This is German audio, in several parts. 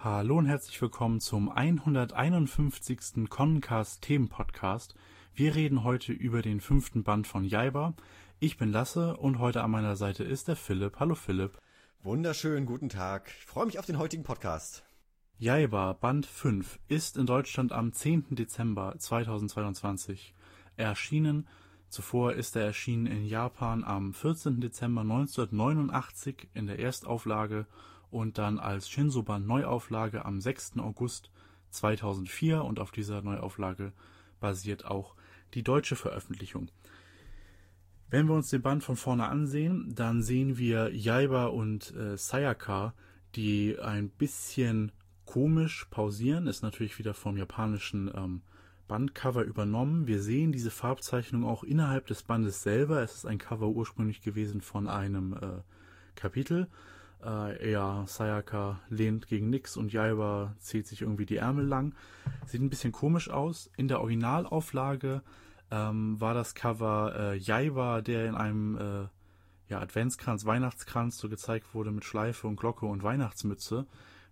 Hallo und herzlich willkommen zum 151. Concast Themenpodcast. Wir reden heute über den fünften Band von Jaiba. Ich bin Lasse und heute an meiner Seite ist der Philipp. Hallo Philipp. Wunderschönen guten Tag. Ich freue mich auf den heutigen Podcast. Jaiba Band 5 ist in Deutschland am 10. Dezember 2022 erschienen. Zuvor ist er erschienen in Japan am 14. Dezember 1989 in der Erstauflage und dann als Shinsoban Neuauflage am 6. August 2004 und auf dieser Neuauflage basiert auch die deutsche Veröffentlichung. Wenn wir uns den Band von vorne ansehen, dann sehen wir Jaiba und äh, Sayaka, die ein bisschen komisch pausieren, ist natürlich wieder vom japanischen ähm, Bandcover übernommen. Wir sehen diese Farbzeichnung auch innerhalb des Bandes selber. Es ist ein Cover ursprünglich gewesen von einem äh, Kapitel äh, ja, Sayaka lehnt gegen nix und Jaiba zieht sich irgendwie die Ärmel lang. Sieht ein bisschen komisch aus. In der Originalauflage ähm, war das Cover äh, Jaiba, der in einem äh, ja, Adventskranz, Weihnachtskranz so gezeigt wurde mit Schleife und Glocke und Weihnachtsmütze.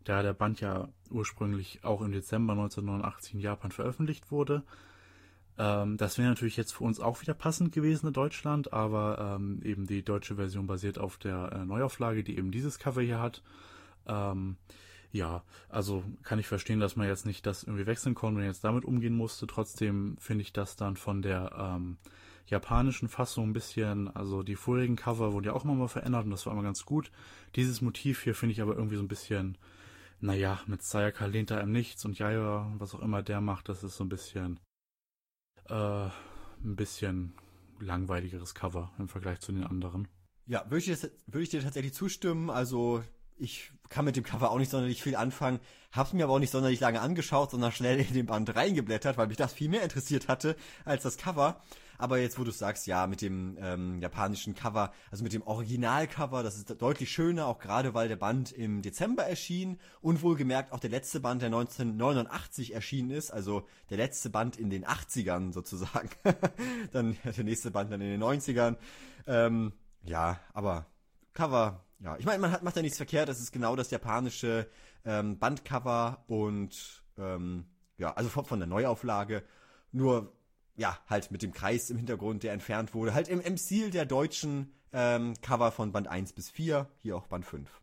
Da der Band ja ursprünglich auch im Dezember 1989 in Japan veröffentlicht wurde. Ähm, das wäre natürlich jetzt für uns auch wieder passend gewesen in Deutschland, aber ähm, eben die deutsche Version basiert auf der äh, Neuauflage, die eben dieses Cover hier hat. Ähm, ja, also kann ich verstehen, dass man jetzt nicht das irgendwie wechseln konnte und jetzt damit umgehen musste. Trotzdem finde ich das dann von der ähm, japanischen Fassung ein bisschen, also die vorigen Cover wurden ja auch immer mal verändert und das war immer ganz gut. Dieses Motiv hier finde ich aber irgendwie so ein bisschen, naja, mit Sayaka lehnt er im Nichts und Yaya, was auch immer der macht, das ist so ein bisschen, äh, ein bisschen langweiligeres Cover im Vergleich zu den anderen. Ja, würde ich, würde ich dir tatsächlich zustimmen. Also ich kann mit dem Cover auch nicht sonderlich viel anfangen, hab's mir aber auch nicht sonderlich lange angeschaut, sondern schnell in den Band reingeblättert, weil mich das viel mehr interessiert hatte als das Cover. Aber jetzt, wo du sagst, ja, mit dem ähm, japanischen Cover, also mit dem Originalcover, das ist deutlich schöner, auch gerade weil der Band im Dezember erschien und wohlgemerkt auch der letzte Band, der 1989 erschienen ist, also der letzte Band in den 80ern sozusagen. dann der nächste Band dann in den 90ern. Ähm, ja, aber Cover ja, ich meine, man hat, macht ja nichts verkehrt. Das ist genau das japanische ähm, Bandcover und ähm, ja, also von, von der Neuauflage. Nur ja, halt mit dem Kreis im Hintergrund, der entfernt wurde. Halt im, im Stil der deutschen ähm, Cover von Band 1 bis 4, hier auch Band 5.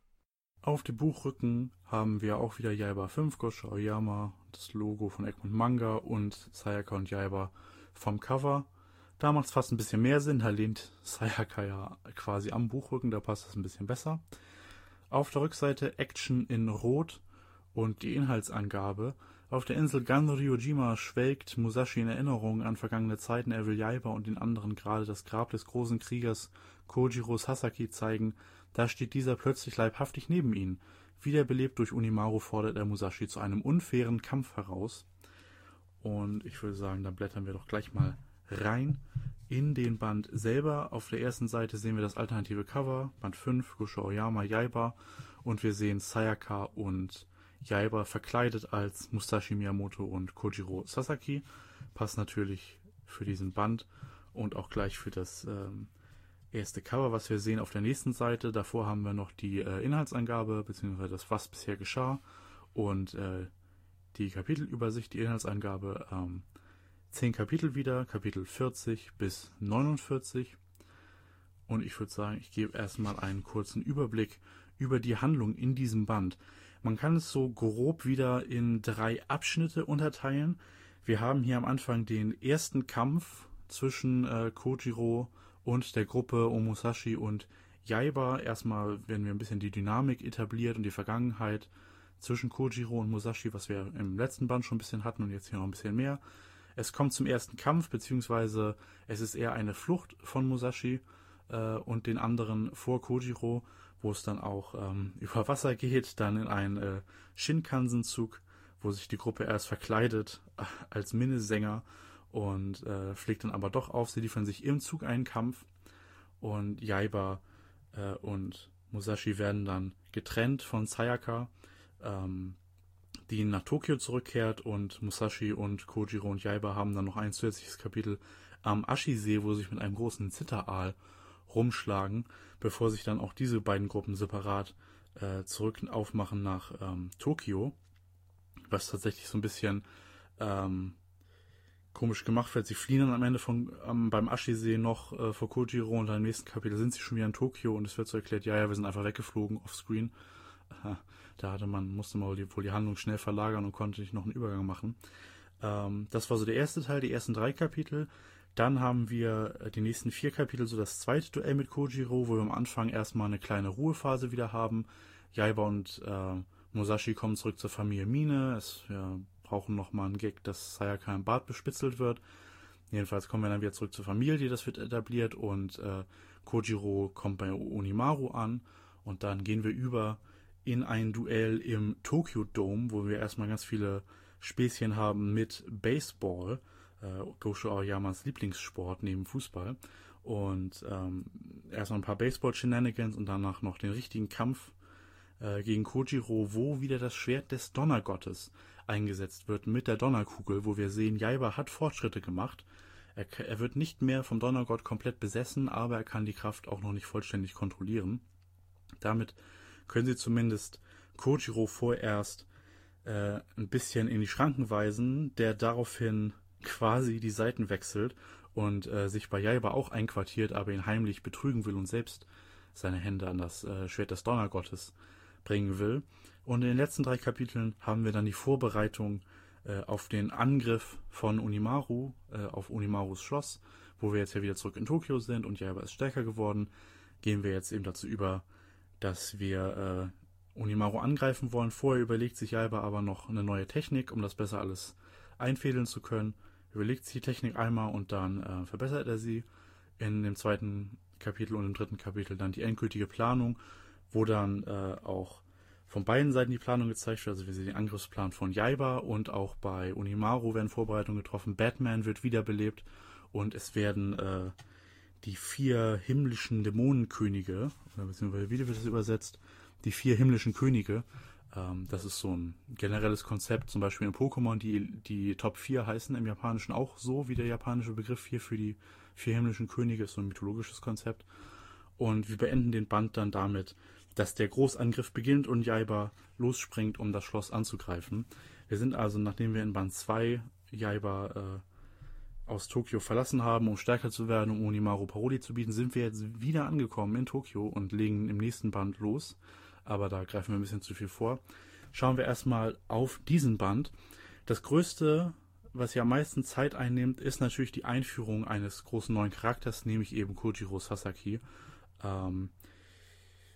Auf dem Buchrücken haben wir auch wieder Jaiba 5, Gosho Aoyama, das Logo von Egmont Manga und Sayaka und Jaiba vom Cover. Da macht es fast ein bisschen mehr Sinn. Da lehnt Sayaka ja quasi am Buchrücken, da passt es ein bisschen besser. Auf der Rückseite Action in Rot und die Inhaltsangabe. Auf der Insel Ganryojima schwelgt Musashi in Erinnerung an vergangene Zeiten. Er will Jaiba und den anderen gerade das Grab des großen Kriegers Kojiro Sasaki zeigen. Da steht dieser plötzlich leibhaftig neben ihnen. Wiederbelebt durch Unimaru fordert er Musashi zu einem unfairen Kampf heraus. Und ich würde sagen, dann blättern wir doch gleich mal rein in den Band selber. Auf der ersten Seite sehen wir das alternative Cover, Band 5, Gosho Oyama Yaiba und wir sehen Sayaka und Yaiba verkleidet als Musashi Miyamoto und Kojiro Sasaki. Passt natürlich für diesen Band und auch gleich für das ähm, erste Cover, was wir sehen auf der nächsten Seite. Davor haben wir noch die äh, Inhaltsangabe, beziehungsweise das, was bisher geschah und äh, die Kapitelübersicht, die Inhaltsangabe ähm, zehn Kapitel wieder, Kapitel 40 bis 49. Und ich würde sagen, ich gebe erstmal einen kurzen Überblick über die Handlung in diesem Band. Man kann es so grob wieder in drei Abschnitte unterteilen. Wir haben hier am Anfang den ersten Kampf zwischen äh, Kojiro und der Gruppe Omusashi und Yaiba. Erstmal werden wir ein bisschen die Dynamik etabliert und die Vergangenheit zwischen Kojiro und Musashi, was wir im letzten Band schon ein bisschen hatten und jetzt hier noch ein bisschen mehr. Es kommt zum ersten Kampf, beziehungsweise es ist eher eine Flucht von Musashi äh, und den anderen vor Kojiro, wo es dann auch ähm, über Wasser geht, dann in einen äh, Shinkansen-Zug, wo sich die Gruppe erst verkleidet äh, als Minnesänger und äh, fliegt dann aber doch auf. Sie liefern sich im Zug einen Kampf und Jaiba äh, und Musashi werden dann getrennt von Sayaka ähm, die nach Tokio zurückkehrt und Musashi und Kojiro und Yaiba haben dann noch ein zusätzliches Kapitel am Ashi-See, wo sie sich mit einem großen Zitteraal rumschlagen, bevor sich dann auch diese beiden Gruppen separat äh, zurück aufmachen nach ähm, Tokio, was tatsächlich so ein bisschen ähm, komisch gemacht wird. Sie fliehen dann am Ende von, ähm, beim Ashi-See noch äh, vor Kojiro und dann im nächsten Kapitel sind sie schon wieder in Tokio und es wird so erklärt, ja, ja, wir sind einfach weggeflogen offscreen. Da hatte man, musste man wohl die, Handlung schnell verlagern und konnte nicht noch einen Übergang machen. Ähm, das war so der erste Teil, die ersten drei Kapitel. Dann haben wir äh, die nächsten vier Kapitel, so das zweite Duell mit Kojiro, wo wir am Anfang erstmal eine kleine Ruhephase wieder haben. Jaiba und äh, Musashi kommen zurück zur Familie Mine. Es, wir brauchen nochmal einen Gag, dass Sayaka im Bad bespitzelt wird. Jedenfalls kommen wir dann wieder zurück zur Familie, das wird etabliert und äh, Kojiro kommt bei Onimaru an und dann gehen wir über in ein Duell im Tokyo Dome, wo wir erstmal ganz viele Späßchen haben mit Baseball äh, Gosho Aoyamas Lieblingssport neben Fußball. Und ähm, erstmal ein paar Baseball-Shenanigans und danach noch den richtigen Kampf äh, gegen Kojiro, wo wieder das Schwert des Donnergottes eingesetzt wird mit der Donnerkugel, wo wir sehen, Jaiba hat Fortschritte gemacht. Er, er wird nicht mehr vom Donnergott komplett besessen, aber er kann die Kraft auch noch nicht vollständig kontrollieren. Damit können sie zumindest Kojiro vorerst äh, ein bisschen in die Schranken weisen, der daraufhin quasi die Seiten wechselt und äh, sich bei Jaiba auch einquartiert, aber ihn heimlich betrügen will und selbst seine Hände an das äh, Schwert des Donnergottes bringen will. Und in den letzten drei Kapiteln haben wir dann die Vorbereitung äh, auf den Angriff von Unimaru äh, auf Unimarus Schloss, wo wir jetzt ja wieder zurück in Tokio sind und Jaiba ist stärker geworden. Gehen wir jetzt eben dazu über, dass wir äh, Unimaru angreifen wollen. Vorher überlegt sich Jaiba aber noch eine neue Technik, um das besser alles einfädeln zu können überlegt sich die Technik einmal und dann äh, verbessert er sie. In dem zweiten Kapitel und im dritten Kapitel dann die endgültige Planung, wo dann äh, auch von beiden Seiten die Planung gezeigt wird. Also wir sehen den Angriffsplan von Jaiba und auch bei Unimaru werden Vorbereitungen getroffen. Batman wird wiederbelebt und es werden äh, die vier himmlischen Dämonenkönige, oder beziehungsweise wie wird das übersetzt, die vier himmlischen Könige ähm, das ist so ein generelles Konzept, zum Beispiel in Pokémon, die, die Top 4 heißen im Japanischen auch so, wie der japanische Begriff hier für die vier himmlischen Könige ist, so ein mythologisches Konzept. Und wir beenden den Band dann damit, dass der Großangriff beginnt und Jaiba losspringt, um das Schloss anzugreifen. Wir sind also, nachdem wir in Band 2 Jaiba äh, aus Tokio verlassen haben, um stärker zu werden, um Onimaru Paroli zu bieten, sind wir jetzt wieder angekommen in Tokio und legen im nächsten Band los aber da greifen wir ein bisschen zu viel vor. Schauen wir erstmal auf diesen Band. Das größte, was ja am meisten Zeit einnimmt, ist natürlich die Einführung eines großen neuen Charakters, nämlich eben Kojiro Sasaki. Ähm,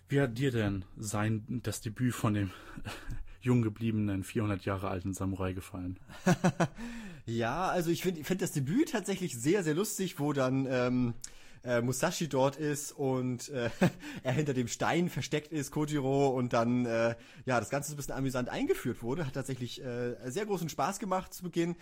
wie hat dir denn sein das Debüt von dem jung gebliebenen 400 Jahre alten Samurai gefallen? ja, also ich finde find das Debüt tatsächlich sehr, sehr lustig, wo dann ähm, äh, Musashi dort ist und äh, er hinter dem Stein versteckt ist, Kojiro, und dann äh, ja das Ganze so ein bisschen amüsant eingeführt wurde. Hat tatsächlich äh, sehr großen Spaß gemacht zu Beginn.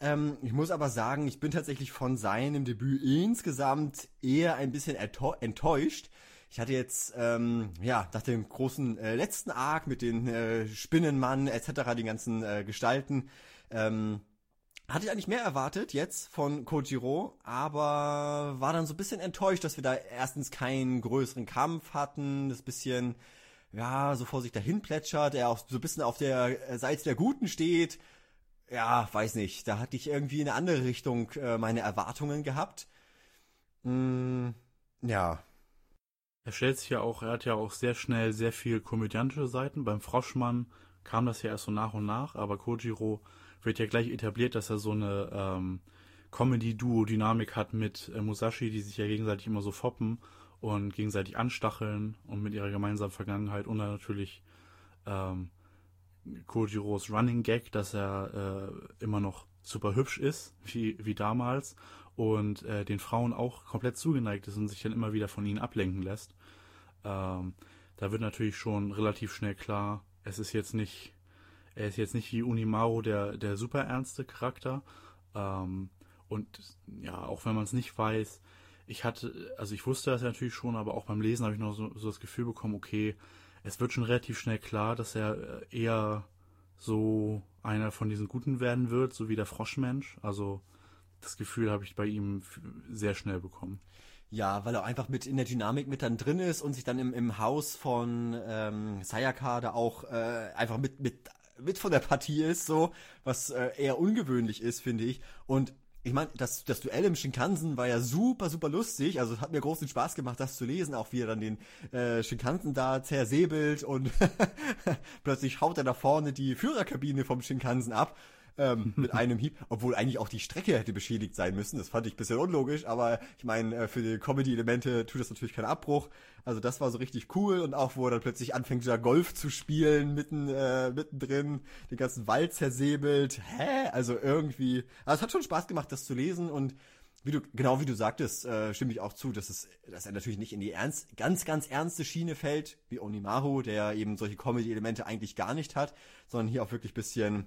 Ähm, ich muss aber sagen, ich bin tatsächlich von seinem Debüt insgesamt eher ein bisschen enttäuscht. Ich hatte jetzt, ähm, ja, nach dem großen äh, letzten Arc mit den äh, Spinnenmann etc., die ganzen äh, Gestalten, ähm, hatte ich eigentlich mehr erwartet jetzt von Kojiro, aber war dann so ein bisschen enttäuscht, dass wir da erstens keinen größeren Kampf hatten, das bisschen, ja, so vor sich dahin plätschert, er auch so ein bisschen auf der Seite der Guten steht. Ja, weiß nicht, da hatte ich irgendwie in eine andere Richtung äh, meine Erwartungen gehabt. Mm, ja. Er stellt sich ja auch, er hat ja auch sehr schnell sehr viel komödiantische Seiten. Beim Froschmann kam das ja erst so nach und nach, aber Kojiro wird ja gleich etabliert, dass er so eine ähm, Comedy-Duo-Dynamik hat mit äh, Musashi, die sich ja gegenseitig immer so foppen und gegenseitig anstacheln und mit ihrer gemeinsamen Vergangenheit und natürlich ähm, Kojiros Running Gag, dass er äh, immer noch super hübsch ist, wie, wie damals, und äh, den Frauen auch komplett zugeneigt ist und sich dann immer wieder von ihnen ablenken lässt. Ähm, da wird natürlich schon relativ schnell klar, es ist jetzt nicht er ist jetzt nicht wie Unimaru der, der super ernste Charakter. Ähm, und ja, auch wenn man es nicht weiß, ich hatte, also ich wusste das ja natürlich schon, aber auch beim Lesen habe ich noch so, so, das Gefühl bekommen, okay, es wird schon relativ schnell klar, dass er äh, eher so einer von diesen Guten werden wird, so wie der Froschmensch. Also das Gefühl habe ich bei ihm sehr schnell bekommen. Ja, weil er einfach mit in der Dynamik mit dann drin ist und sich dann im, im Haus von ähm, Sayaka da auch äh, einfach mit, mit, mit von der Partie ist, so, was äh, eher ungewöhnlich ist, finde ich. Und ich meine, das, das Duell im Shinkansen war ja super, super lustig. Also hat mir großen Spaß gemacht, das zu lesen, auch wie er dann den äh, Shinkansen da zersäbelt und plötzlich haut er da vorne die Führerkabine vom Shinkansen ab ähm, mit einem Hieb, obwohl eigentlich auch die Strecke hätte beschädigt sein müssen. Das fand ich ein bisschen unlogisch, aber ich meine, äh, für die Comedy-Elemente tut das natürlich keinen Abbruch. Also das war so richtig cool und auch wo er dann plötzlich anfängt, da Golf zu spielen, mitten, äh, mittendrin, den ganzen Wald zersäbelt. Hä? Also irgendwie, also es hat schon Spaß gemacht, das zu lesen und wie du, genau wie du sagtest, äh, stimme ich auch zu, dass es, dass er natürlich nicht in die ernst, ganz, ganz ernste Schiene fällt, wie Onimaru, der eben solche Comedy-Elemente eigentlich gar nicht hat, sondern hier auch wirklich bisschen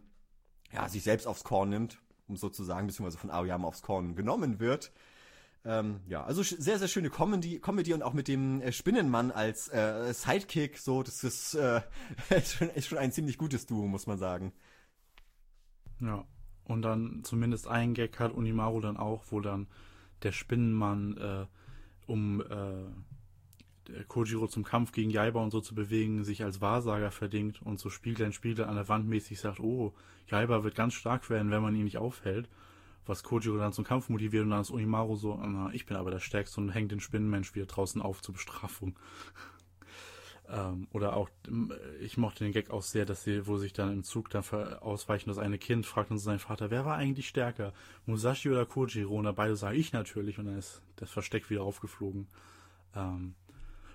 ja, sich selbst aufs Korn nimmt, um sozusagen, beziehungsweise von Aoyama aufs Korn genommen wird. Ähm, ja, also sehr, sehr schöne Comedy, Comedy und auch mit dem äh, Spinnenmann als äh, Sidekick, so, das ist, äh, ist, schon, ist schon ein ziemlich gutes Duo, muss man sagen. Ja, und dann zumindest ein Gag hat Unimaru dann auch, wo dann der Spinnenmann äh, um äh, Kojiro zum Kampf gegen Jaiba und so zu bewegen, sich als Wahrsager verdingt und so Spiegel in Spiegel an der Wand mäßig sagt, oh, Jaiba wird ganz stark werden, wenn man ihn nicht aufhält. Was Kojiro dann zum Kampf motiviert und dann ist Onimaru so, na, ich bin aber der Stärkste und hängt den Spinnenmensch wieder draußen auf zur Bestrafung. ähm, oder auch, ich mochte den Gag auch sehr, dass sie, wo sich dann im Zug dann ausweichen, das eine Kind fragt uns sein Vater, wer war eigentlich stärker? Musashi oder Kojiro? Und beide sagen, ich natürlich. Und dann ist das Versteck wieder aufgeflogen. Ähm,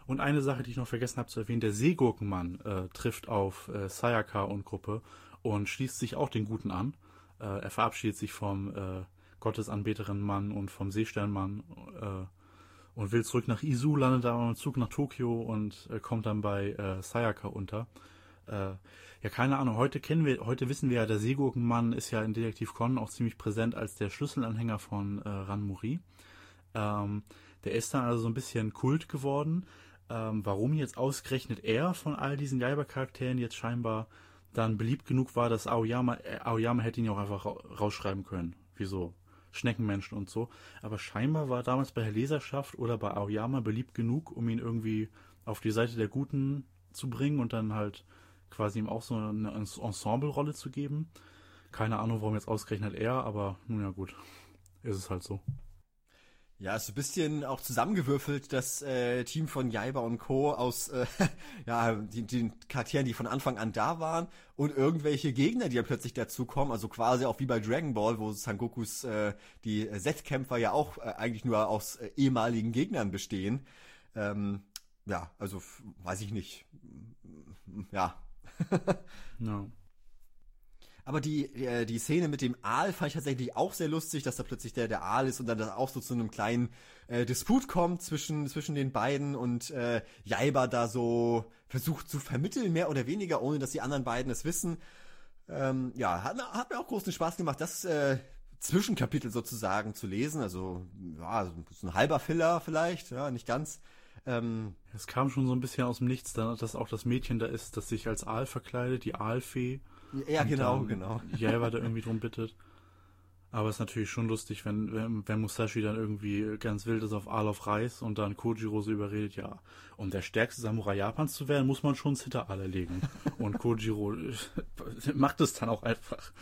und eine Sache, die ich noch vergessen habe zu erwähnen, der Seegurkenmann äh, trifft auf äh, Sayaka und Gruppe und schließt sich auch den Guten an. Äh, er verabschiedet sich vom äh, Gottesanbeterin Mann und vom Seesternmann äh, und will zurück nach Izu, landet aber im Zug nach Tokio und äh, kommt dann bei äh, Sayaka unter. Ja, keine Ahnung, heute kennen wir, heute wissen wir ja, der Seegurkenmann ist ja in Detektiv Conan auch ziemlich präsent als der Schlüsselanhänger von Ranmuri. Ähm, der ist dann also so ein bisschen Kult geworden ähm, warum jetzt ausgerechnet er von all diesen Geiber-Charakteren jetzt scheinbar dann beliebt genug war, dass Aoyama, äh, Aoyama hätte ihn ja auch einfach rausschreiben können. Wieso? Schneckenmenschen und so. Aber scheinbar war damals bei der Leserschaft oder bei Aoyama beliebt genug, um ihn irgendwie auf die Seite der Guten zu bringen und dann halt quasi ihm auch so eine Ensemble-Rolle zu geben. Keine Ahnung, warum jetzt ausgerechnet er, aber nun ja gut. Ist es halt so. Ja, ist ein bisschen auch zusammengewürfelt, das äh, Team von Jaiba und Co. aus äh, ja, die, den Charakteren, die von Anfang an da waren und irgendwelche Gegner, die ja plötzlich dazukommen, also quasi auch wie bei Dragon Ball, wo Sangokus äh, die Z-Kämpfer ja auch äh, eigentlich nur aus äh, ehemaligen Gegnern bestehen. Ähm, ja, also weiß ich nicht. Ja. no. Aber die, äh, die Szene mit dem Aal fand ich tatsächlich auch sehr lustig, dass da plötzlich der, der Aal ist und dann das auch so zu einem kleinen äh, Disput kommt zwischen, zwischen den beiden und äh, Jaiba da so versucht zu vermitteln, mehr oder weniger, ohne dass die anderen beiden es wissen. Ähm, ja, hat, hat mir auch großen Spaß gemacht, das äh, Zwischenkapitel sozusagen zu lesen. Also, ja, so ein halber Filler vielleicht, ja, nicht ganz. Ähm, es kam schon so ein bisschen aus dem Nichts, dass auch das Mädchen da ist, das sich als Aal verkleidet, die Aalfee. Ja, genau, genau. Jaiba da irgendwie drum bittet. Aber es ist natürlich schon lustig, wenn, wenn, wenn Musashi dann irgendwie ganz wild ist auf Aal auf Reis und dann Kojiro so überredet, ja, um der stärkste Samurai Japans zu werden, muss man schon Zitteraal erlegen. und Kojiro macht es dann auch einfach.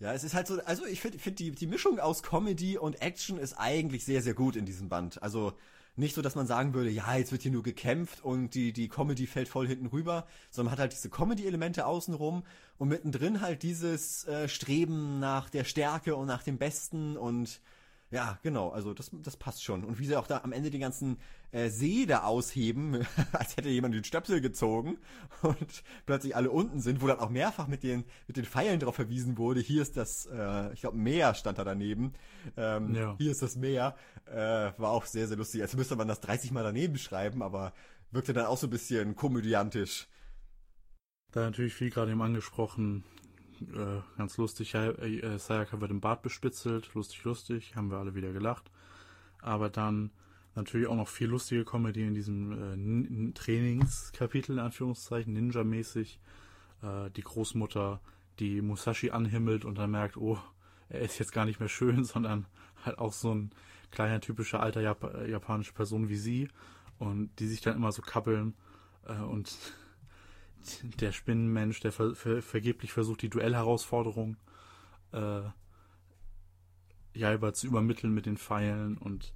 Ja, es ist halt so, also ich finde find die, die Mischung aus Comedy und Action ist eigentlich sehr, sehr gut in diesem Band. Also nicht so, dass man sagen würde, ja, jetzt wird hier nur gekämpft und die, die Comedy fällt voll hinten rüber, sondern man hat halt diese Comedy-Elemente außenrum und mittendrin halt dieses äh, Streben nach der Stärke und nach dem Besten und ja, genau, also das, das passt schon. Und wie sie auch da am Ende den ganzen äh, See da ausheben, als hätte jemand den Stöpsel gezogen und plötzlich alle unten sind, wo dann auch mehrfach mit den, mit den Pfeilen drauf verwiesen wurde, hier ist das, äh, ich glaube, Meer stand da daneben. Ähm, ja. Hier ist das Meer. Äh, war auch sehr, sehr lustig. Als müsste man das 30 Mal daneben schreiben, aber wirkte dann auch so ein bisschen komödiantisch. Da natürlich viel gerade eben angesprochen, äh, ganz lustig. Äh, Sayaka wird im Bad bespitzelt, lustig, lustig, haben wir alle wieder gelacht. Aber dann, Natürlich auch noch viel lustige Comedy in diesem äh, Trainingskapitel, in Anführungszeichen, Ninja-mäßig. Äh, die Großmutter, die Musashi anhimmelt und dann merkt, oh, er ist jetzt gar nicht mehr schön, sondern halt auch so ein kleiner, typischer alter Jap japanische Person wie sie und die sich dann immer so kappeln äh, und der Spinnenmensch, der ver ver vergeblich versucht, die Duellherausforderung äh, Jaiba zu übermitteln mit den Pfeilen und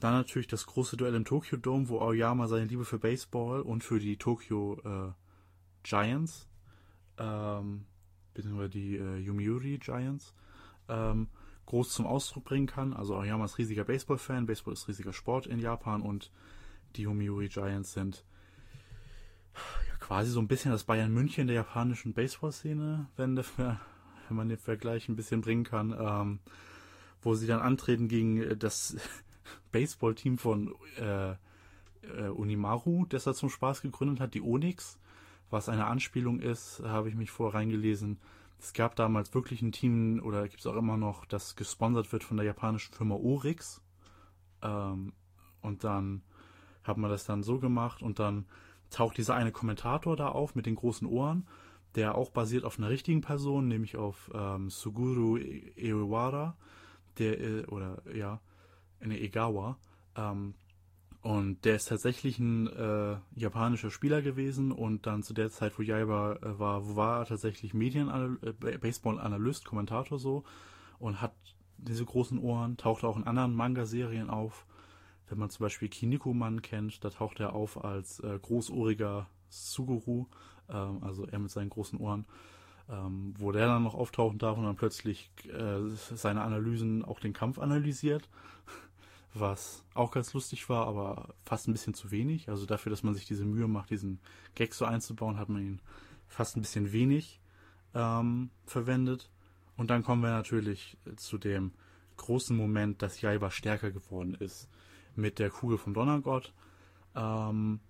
dann natürlich das große Duell im Tokyo Dome, wo Aoyama seine Liebe für Baseball und für die Tokyo äh, Giants, ähm, beziehungsweise die äh, Yomiuri Giants, ähm, groß zum Ausdruck bringen kann. Also Aoyama ist riesiger Baseball-Fan, Baseball ist riesiger Sport in Japan und die Yomiuri Giants sind quasi so ein bisschen das Bayern München der japanischen Baseball-Szene, wenn, wenn man den Vergleich ein bisschen bringen kann, ähm, wo sie dann antreten gegen das Baseball-Team von äh, äh, Unimaru, das er zum Spaß gegründet hat, die Onyx, was eine Anspielung ist, habe ich mich vorher reingelesen. Es gab damals wirklich ein Team, oder gibt es auch immer noch, das gesponsert wird von der japanischen Firma Orix. Ähm, und dann hat man das dann so gemacht und dann taucht dieser eine Kommentator da auf mit den großen Ohren, der auch basiert auf einer richtigen Person, nämlich auf ähm, Suguru Ewara, der, äh, oder ja, eine Egawa. Ähm, und der ist tatsächlich ein äh, japanischer Spieler gewesen und dann zu der Zeit, wo Jaiba äh, war, war er tatsächlich Medien äh, Kommentator so und hat diese großen Ohren, taucht auch in anderen Manga-Serien auf. Wenn man zum Beispiel Kiniko-Man kennt, da taucht er auf als äh, großohriger Suguru, ähm, also er mit seinen großen Ohren, ähm, wo der dann noch auftauchen darf und dann plötzlich äh, seine Analysen auch den Kampf analysiert was auch ganz lustig war, aber fast ein bisschen zu wenig. Also dafür, dass man sich diese Mühe macht, diesen Gag so einzubauen, hat man ihn fast ein bisschen wenig ähm, verwendet. Und dann kommen wir natürlich zu dem großen Moment, dass Jaiba stärker geworden ist mit der Kugel vom Donnergott. Ähm,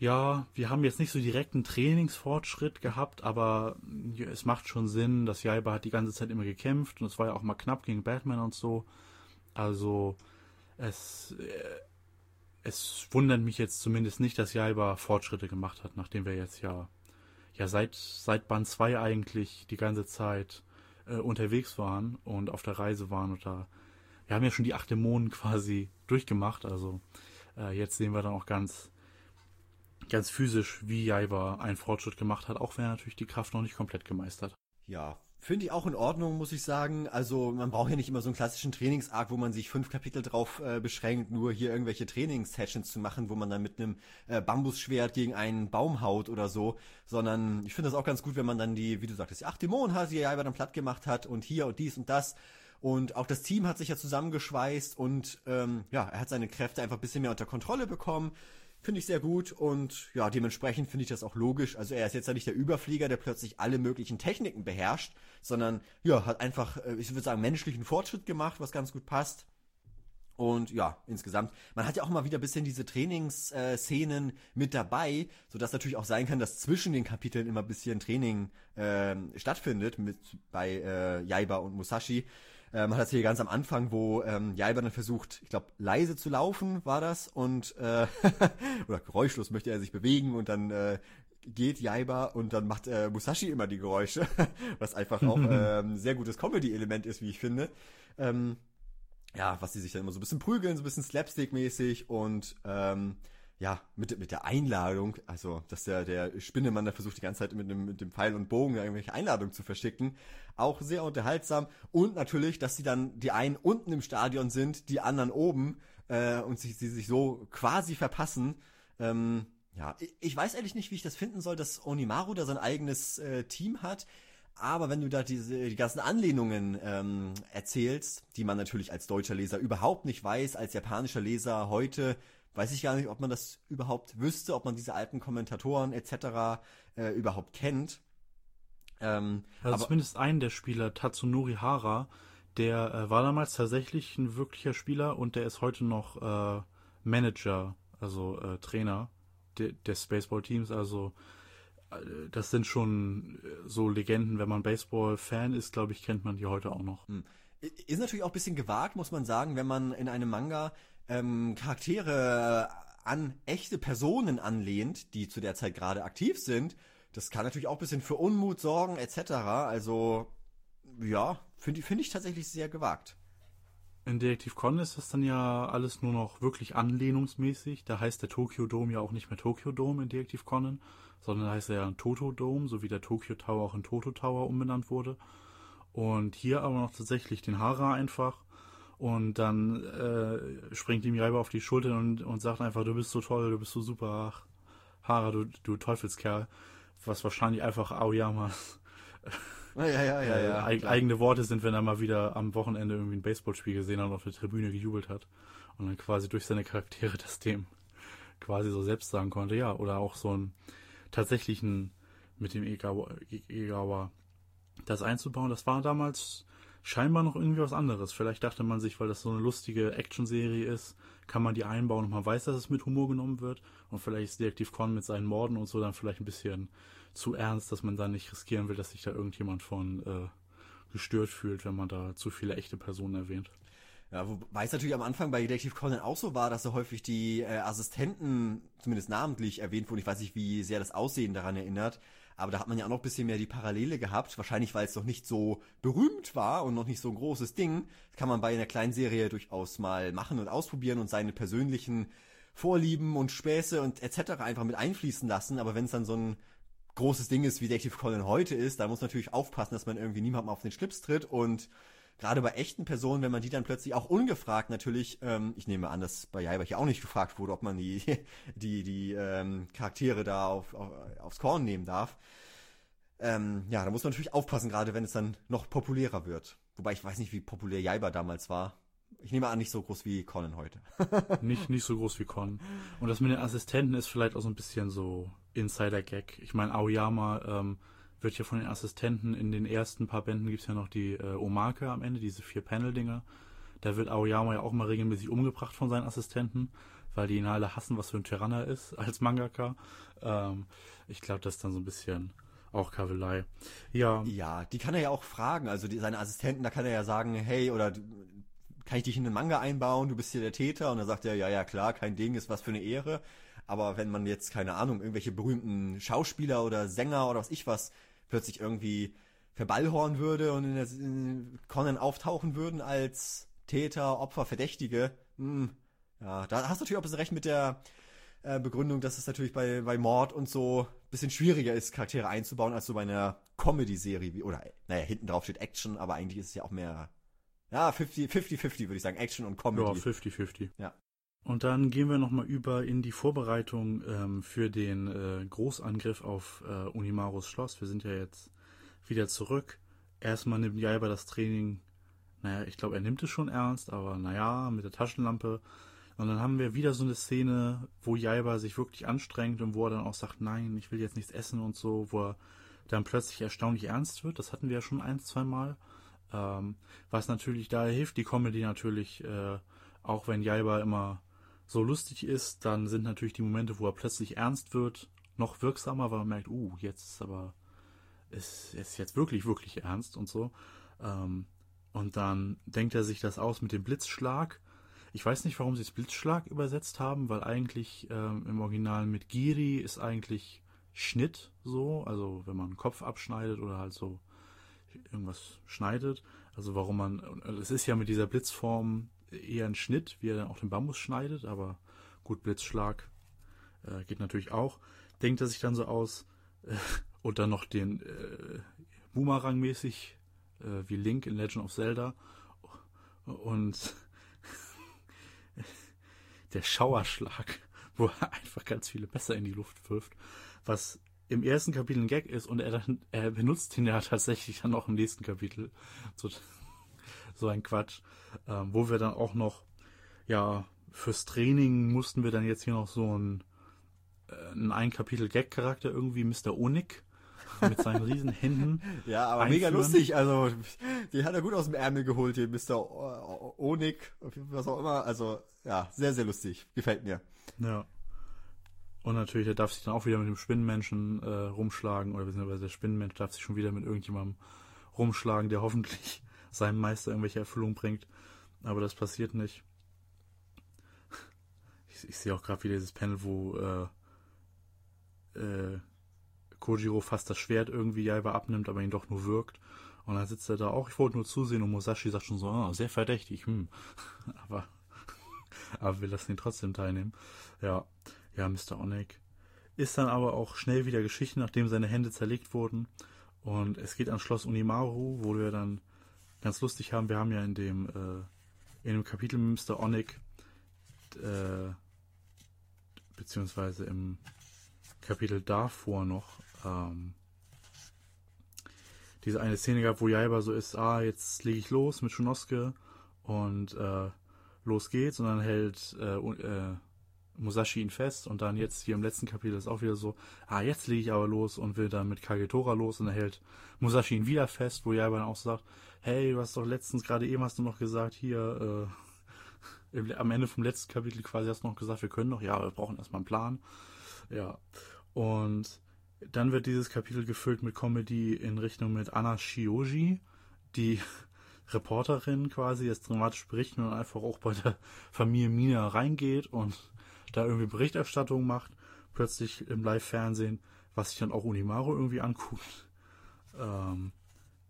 ja, wir haben jetzt nicht so direkt einen Trainingsfortschritt gehabt, aber es macht schon Sinn, dass Jaiba hat die ganze Zeit immer gekämpft und es war ja auch mal knapp gegen Batman und so. Also es, äh, es wundert mich jetzt zumindest nicht, dass Jaiba Fortschritte gemacht hat, nachdem wir jetzt ja, ja seit, seit Band 2 eigentlich die ganze Zeit äh, unterwegs waren und auf der Reise waren und da, wir haben ja schon die acht Dämonen quasi durchgemacht, also äh, jetzt sehen wir dann auch ganz, ganz physisch, wie Jaiba einen Fortschritt gemacht hat, auch wenn er natürlich die Kraft noch nicht komplett gemeistert. Ja, Finde ich auch in Ordnung, muss ich sagen. Also man braucht ja nicht immer so einen klassischen Trainingsarg, wo man sich fünf Kapitel drauf äh, beschränkt, nur hier irgendwelche Trainingssessions zu machen, wo man dann mit einem äh, Bambusschwert gegen einen Baum haut oder so. Sondern ich finde das auch ganz gut, wenn man dann die, wie du sagtest, die acht Dämonen hat, die er dann platt gemacht hat und hier und dies und das. Und auch das Team hat sich ja zusammengeschweißt und ähm, ja, er hat seine Kräfte einfach ein bisschen mehr unter Kontrolle bekommen. Finde ich sehr gut und ja, dementsprechend finde ich das auch logisch. Also er ist jetzt ja nicht der Überflieger, der plötzlich alle möglichen Techniken beherrscht, sondern ja, hat einfach, äh, ich würde sagen, menschlichen Fortschritt gemacht, was ganz gut passt. Und ja, insgesamt, man hat ja auch mal wieder ein bisschen diese Trainingsszenen mit dabei, sodass natürlich auch sein kann, dass zwischen den Kapiteln immer ein bisschen Training äh, stattfindet mit bei äh, Jaiba und Musashi. Äh, man hat das hier ganz am Anfang, wo ähm, Jaiba dann versucht, ich glaube, leise zu laufen, war das, und äh, oder geräuschlos möchte er sich bewegen und dann äh, geht Jaiba und dann macht äh, Musashi immer die Geräusche, was einfach auch äh, ein sehr gutes Comedy-Element ist, wie ich finde. Ähm, ja, was die sich dann immer so ein bisschen prügeln, so ein bisschen Slapstick-mäßig und ähm, ja, mit, mit der Einladung, also dass der, der Spinnemann da versucht die ganze Zeit mit dem, mit dem Pfeil und Bogen irgendwelche Einladungen zu verschicken, auch sehr unterhaltsam und natürlich, dass sie dann die einen unten im Stadion sind, die anderen oben äh, und sich, sie sich so quasi verpassen. Ähm, ja, ich, ich weiß ehrlich nicht, wie ich das finden soll, dass Onimaru da sein eigenes äh, Team hat. Aber wenn du da diese die ganzen Anlehnungen ähm, erzählst, die man natürlich als deutscher Leser überhaupt nicht weiß, als japanischer Leser heute weiß ich gar nicht, ob man das überhaupt wüsste, ob man diese alten Kommentatoren etc. Äh, überhaupt kennt. Ähm, also aber, zumindest einen der Spieler, Tatsunori Hara, der äh, war damals tatsächlich ein wirklicher Spieler und der ist heute noch äh, Manager, also äh, Trainer de des Baseball-Teams. Also äh, das sind schon äh, so Legenden. Wenn man Baseball-Fan ist, glaube ich, kennt man die heute auch noch. Hm. Ist natürlich auch ein bisschen gewagt, muss man sagen, wenn man in einem Manga ähm, Charaktere an echte Personen anlehnt, die zu der Zeit gerade aktiv sind, das kann natürlich auch ein bisschen für Unmut sorgen, etc. Also, ja, finde find ich tatsächlich sehr gewagt. In Detektiv Con ist das dann ja alles nur noch wirklich anlehnungsmäßig. Da heißt der Tokyo Dome ja auch nicht mehr Tokyo Dome in Detektiv Conan, sondern da heißt er ja Toto Dome, so wie der Tokyo Tower auch in Toto Tower umbenannt wurde. Und hier aber noch tatsächlich den Hara einfach. Und dann äh, springt ihm Jaiba auf die Schulter und, und sagt einfach, du bist so toll, du bist so super, Ach, Hara, du, du Teufelskerl. Was wahrscheinlich einfach Aoyamas ja, ja, ja, ja, äh, eigene Worte sind, wenn er mal wieder am Wochenende irgendwie ein Baseballspiel gesehen hat und auf der Tribüne gejubelt hat. Und dann quasi durch seine Charaktere das dem quasi so selbst sagen konnte, ja, oder auch so einen tatsächlichen mit dem Egawa, Egawa das einzubauen, das war damals scheinbar noch irgendwie was anderes. Vielleicht dachte man sich, weil das so eine lustige Action-Serie ist, kann man die einbauen und man weiß, dass es mit Humor genommen wird. Und vielleicht ist Detektiv Con mit seinen Morden und so dann vielleicht ein bisschen zu ernst, dass man da nicht riskieren will, dass sich da irgendjemand von äh, gestört fühlt, wenn man da zu viele echte Personen erwähnt. Ja, wobei es natürlich am Anfang bei Detective Conan auch so war, dass da häufig die äh, Assistenten zumindest namentlich erwähnt wurden. Ich weiß nicht, wie sehr das Aussehen daran erinnert. Aber da hat man ja auch noch ein bisschen mehr die Parallele gehabt. Wahrscheinlich, weil es noch nicht so berühmt war und noch nicht so ein großes Ding. Das kann man bei einer kleinen Serie durchaus mal machen und ausprobieren und seine persönlichen Vorlieben und Späße und etc. einfach mit einfließen lassen. Aber wenn es dann so ein großes Ding ist, wie Detective Conan heute ist, da muss man natürlich aufpassen, dass man irgendwie niemandem auf den Schlips tritt und gerade bei echten Personen, wenn man die dann plötzlich auch ungefragt natürlich, ähm, ich nehme an, dass bei Jaiba hier auch nicht gefragt wurde, ob man die, die, die ähm, Charaktere da auf, auf, aufs Korn nehmen darf. Ähm, ja, da muss man natürlich aufpassen, gerade wenn es dann noch populärer wird. Wobei ich weiß nicht, wie populär Jaiba damals war. Ich nehme an, nicht so groß wie Conan heute. nicht, nicht so groß wie Conan. Und das mit den Assistenten ist vielleicht auch so ein bisschen so Insider-Gag. Ich meine, Aoyama ähm, wird ja von den Assistenten in den ersten paar Bänden gibt es ja noch die äh, Omake am Ende, diese vier Panel-Dinger. Da wird Aoyama ja auch mal regelmäßig umgebracht von seinen Assistenten, weil die ihn alle hassen, was für ein Tyranner ist als Mangaka. Ähm, ich glaube, das ist dann so ein bisschen auch Kavelei. Ja. Ja, die kann er ja auch fragen. Also die, seine Assistenten, da kann er ja sagen, hey, oder kann ich dich in den Manga einbauen? Du bist hier der Täter. Und dann sagt er, ja, ja, klar, kein Ding, ist was für eine Ehre. Aber wenn man jetzt, keine Ahnung, irgendwelche berühmten Schauspieler oder Sänger oder was ich was plötzlich irgendwie verballhorn würde und in, der, in Conan auftauchen würden als Täter, Opfer, Verdächtige, hm, ja, da hast du natürlich auch ein bisschen recht mit der äh, Begründung, dass es natürlich bei, bei Mord und so ein bisschen schwieriger ist, Charaktere einzubauen, als so bei einer Comedy-Serie, oder, naja, hinten drauf steht Action, aber eigentlich ist es ja auch mehr, ja, 50-50 würde ich sagen, Action und Comedy. Ja, 50-50. Ja. Und dann gehen wir nochmal über in die Vorbereitung ähm, für den äh, Großangriff auf äh, Unimarus Schloss. Wir sind ja jetzt wieder zurück. Erstmal nimmt Jaiba das Training, naja, ich glaube, er nimmt es schon ernst, aber naja, mit der Taschenlampe. Und dann haben wir wieder so eine Szene, wo Jaiba sich wirklich anstrengt und wo er dann auch sagt, nein, ich will jetzt nichts essen und so, wo er dann plötzlich erstaunlich ernst wird. Das hatten wir ja schon ein, zwei Mal. Ähm, was natürlich da hilft, die Comedy natürlich, äh, auch wenn Jaiba immer so lustig ist, dann sind natürlich die Momente, wo er plötzlich ernst wird, noch wirksamer, weil man merkt, uh, jetzt ist aber, ist, ist jetzt wirklich, wirklich ernst und so. Ähm, und dann denkt er sich das aus mit dem Blitzschlag. Ich weiß nicht, warum sie es Blitzschlag übersetzt haben, weil eigentlich ähm, im Original mit Giri ist eigentlich Schnitt so, also wenn man einen Kopf abschneidet oder halt so irgendwas schneidet. Also warum man, es ist ja mit dieser Blitzform eher ein Schnitt, wie er dann auch den Bambus schneidet, aber gut, Blitzschlag äh, geht natürlich auch. Denkt er sich dann so aus äh, und dann noch den äh, Boomerang-mäßig, äh, wie Link in Legend of Zelda und der Schauerschlag, wo er einfach ganz viele Messer in die Luft wirft, was im ersten Kapitel ein Gag ist und er, dann, er benutzt ihn ja tatsächlich dann auch im nächsten Kapitel. So, so ein Quatsch. Ähm, wo wir dann auch noch, ja, fürs Training mussten wir dann jetzt hier noch so ein, äh, ein ein Kapitel Gag-Charakter irgendwie, Mr. Onik, mit seinen riesen Händen. ja, aber einführen. mega lustig. Also, die hat er gut aus dem Ärmel geholt, hier Mr. Onik, was auch immer. Also, ja, sehr, sehr lustig. Gefällt mir. Ja. Und natürlich, er darf sich dann auch wieder mit dem Spinnenmenschen äh, rumschlagen, oder beziehungsweise der Spinnenmensch darf sich schon wieder mit irgendjemandem rumschlagen, der hoffentlich seinem Meister irgendwelche Erfüllung bringt. Aber das passiert nicht. ich, ich sehe auch gerade wieder dieses Panel, wo äh, äh, Kojiro fast das Schwert irgendwie Jaiba abnimmt, aber ihn doch nur wirkt. Und dann sitzt er da auch, ich wollte nur zusehen und Musashi sagt schon so, oh, sehr verdächtig, hm. aber, aber wir lassen ihn trotzdem teilnehmen. Ja, ja, Mr. Onek. Ist dann aber auch schnell wieder Geschichte, nachdem seine Hände zerlegt wurden. Und es geht ans Schloss Unimaru, wo wir dann ganz lustig haben. Wir haben ja in dem, äh, in dem Kapitel mit Mr. Onek, äh, beziehungsweise im Kapitel davor noch, ähm, diese eine Szene gab, wo Jaiba so ist, ah, jetzt lege ich los mit Shunosuke und äh, los geht's und dann hält äh, äh, Musashi ihn fest und dann jetzt hier im letzten Kapitel ist auch wieder so, ah, jetzt lege ich aber los und will dann mit Kagetora los und dann hält Musashi ihn wieder fest, wo Jaiba dann auch sagt, hey, du hast doch letztens gerade eben hast du noch gesagt, hier, äh, am Ende vom letzten Kapitel quasi hast du noch gesagt, wir können noch, ja, wir brauchen erstmal einen Plan. Ja. Und dann wird dieses Kapitel gefüllt mit Comedy in Richtung mit Anna Shioji, die Reporterin quasi, jetzt dramatisch berichten und einfach auch bei der Familie Mina reingeht und da irgendwie Berichterstattung macht, plötzlich im Live-Fernsehen, was sich dann auch Unimaru irgendwie anguckt, ähm,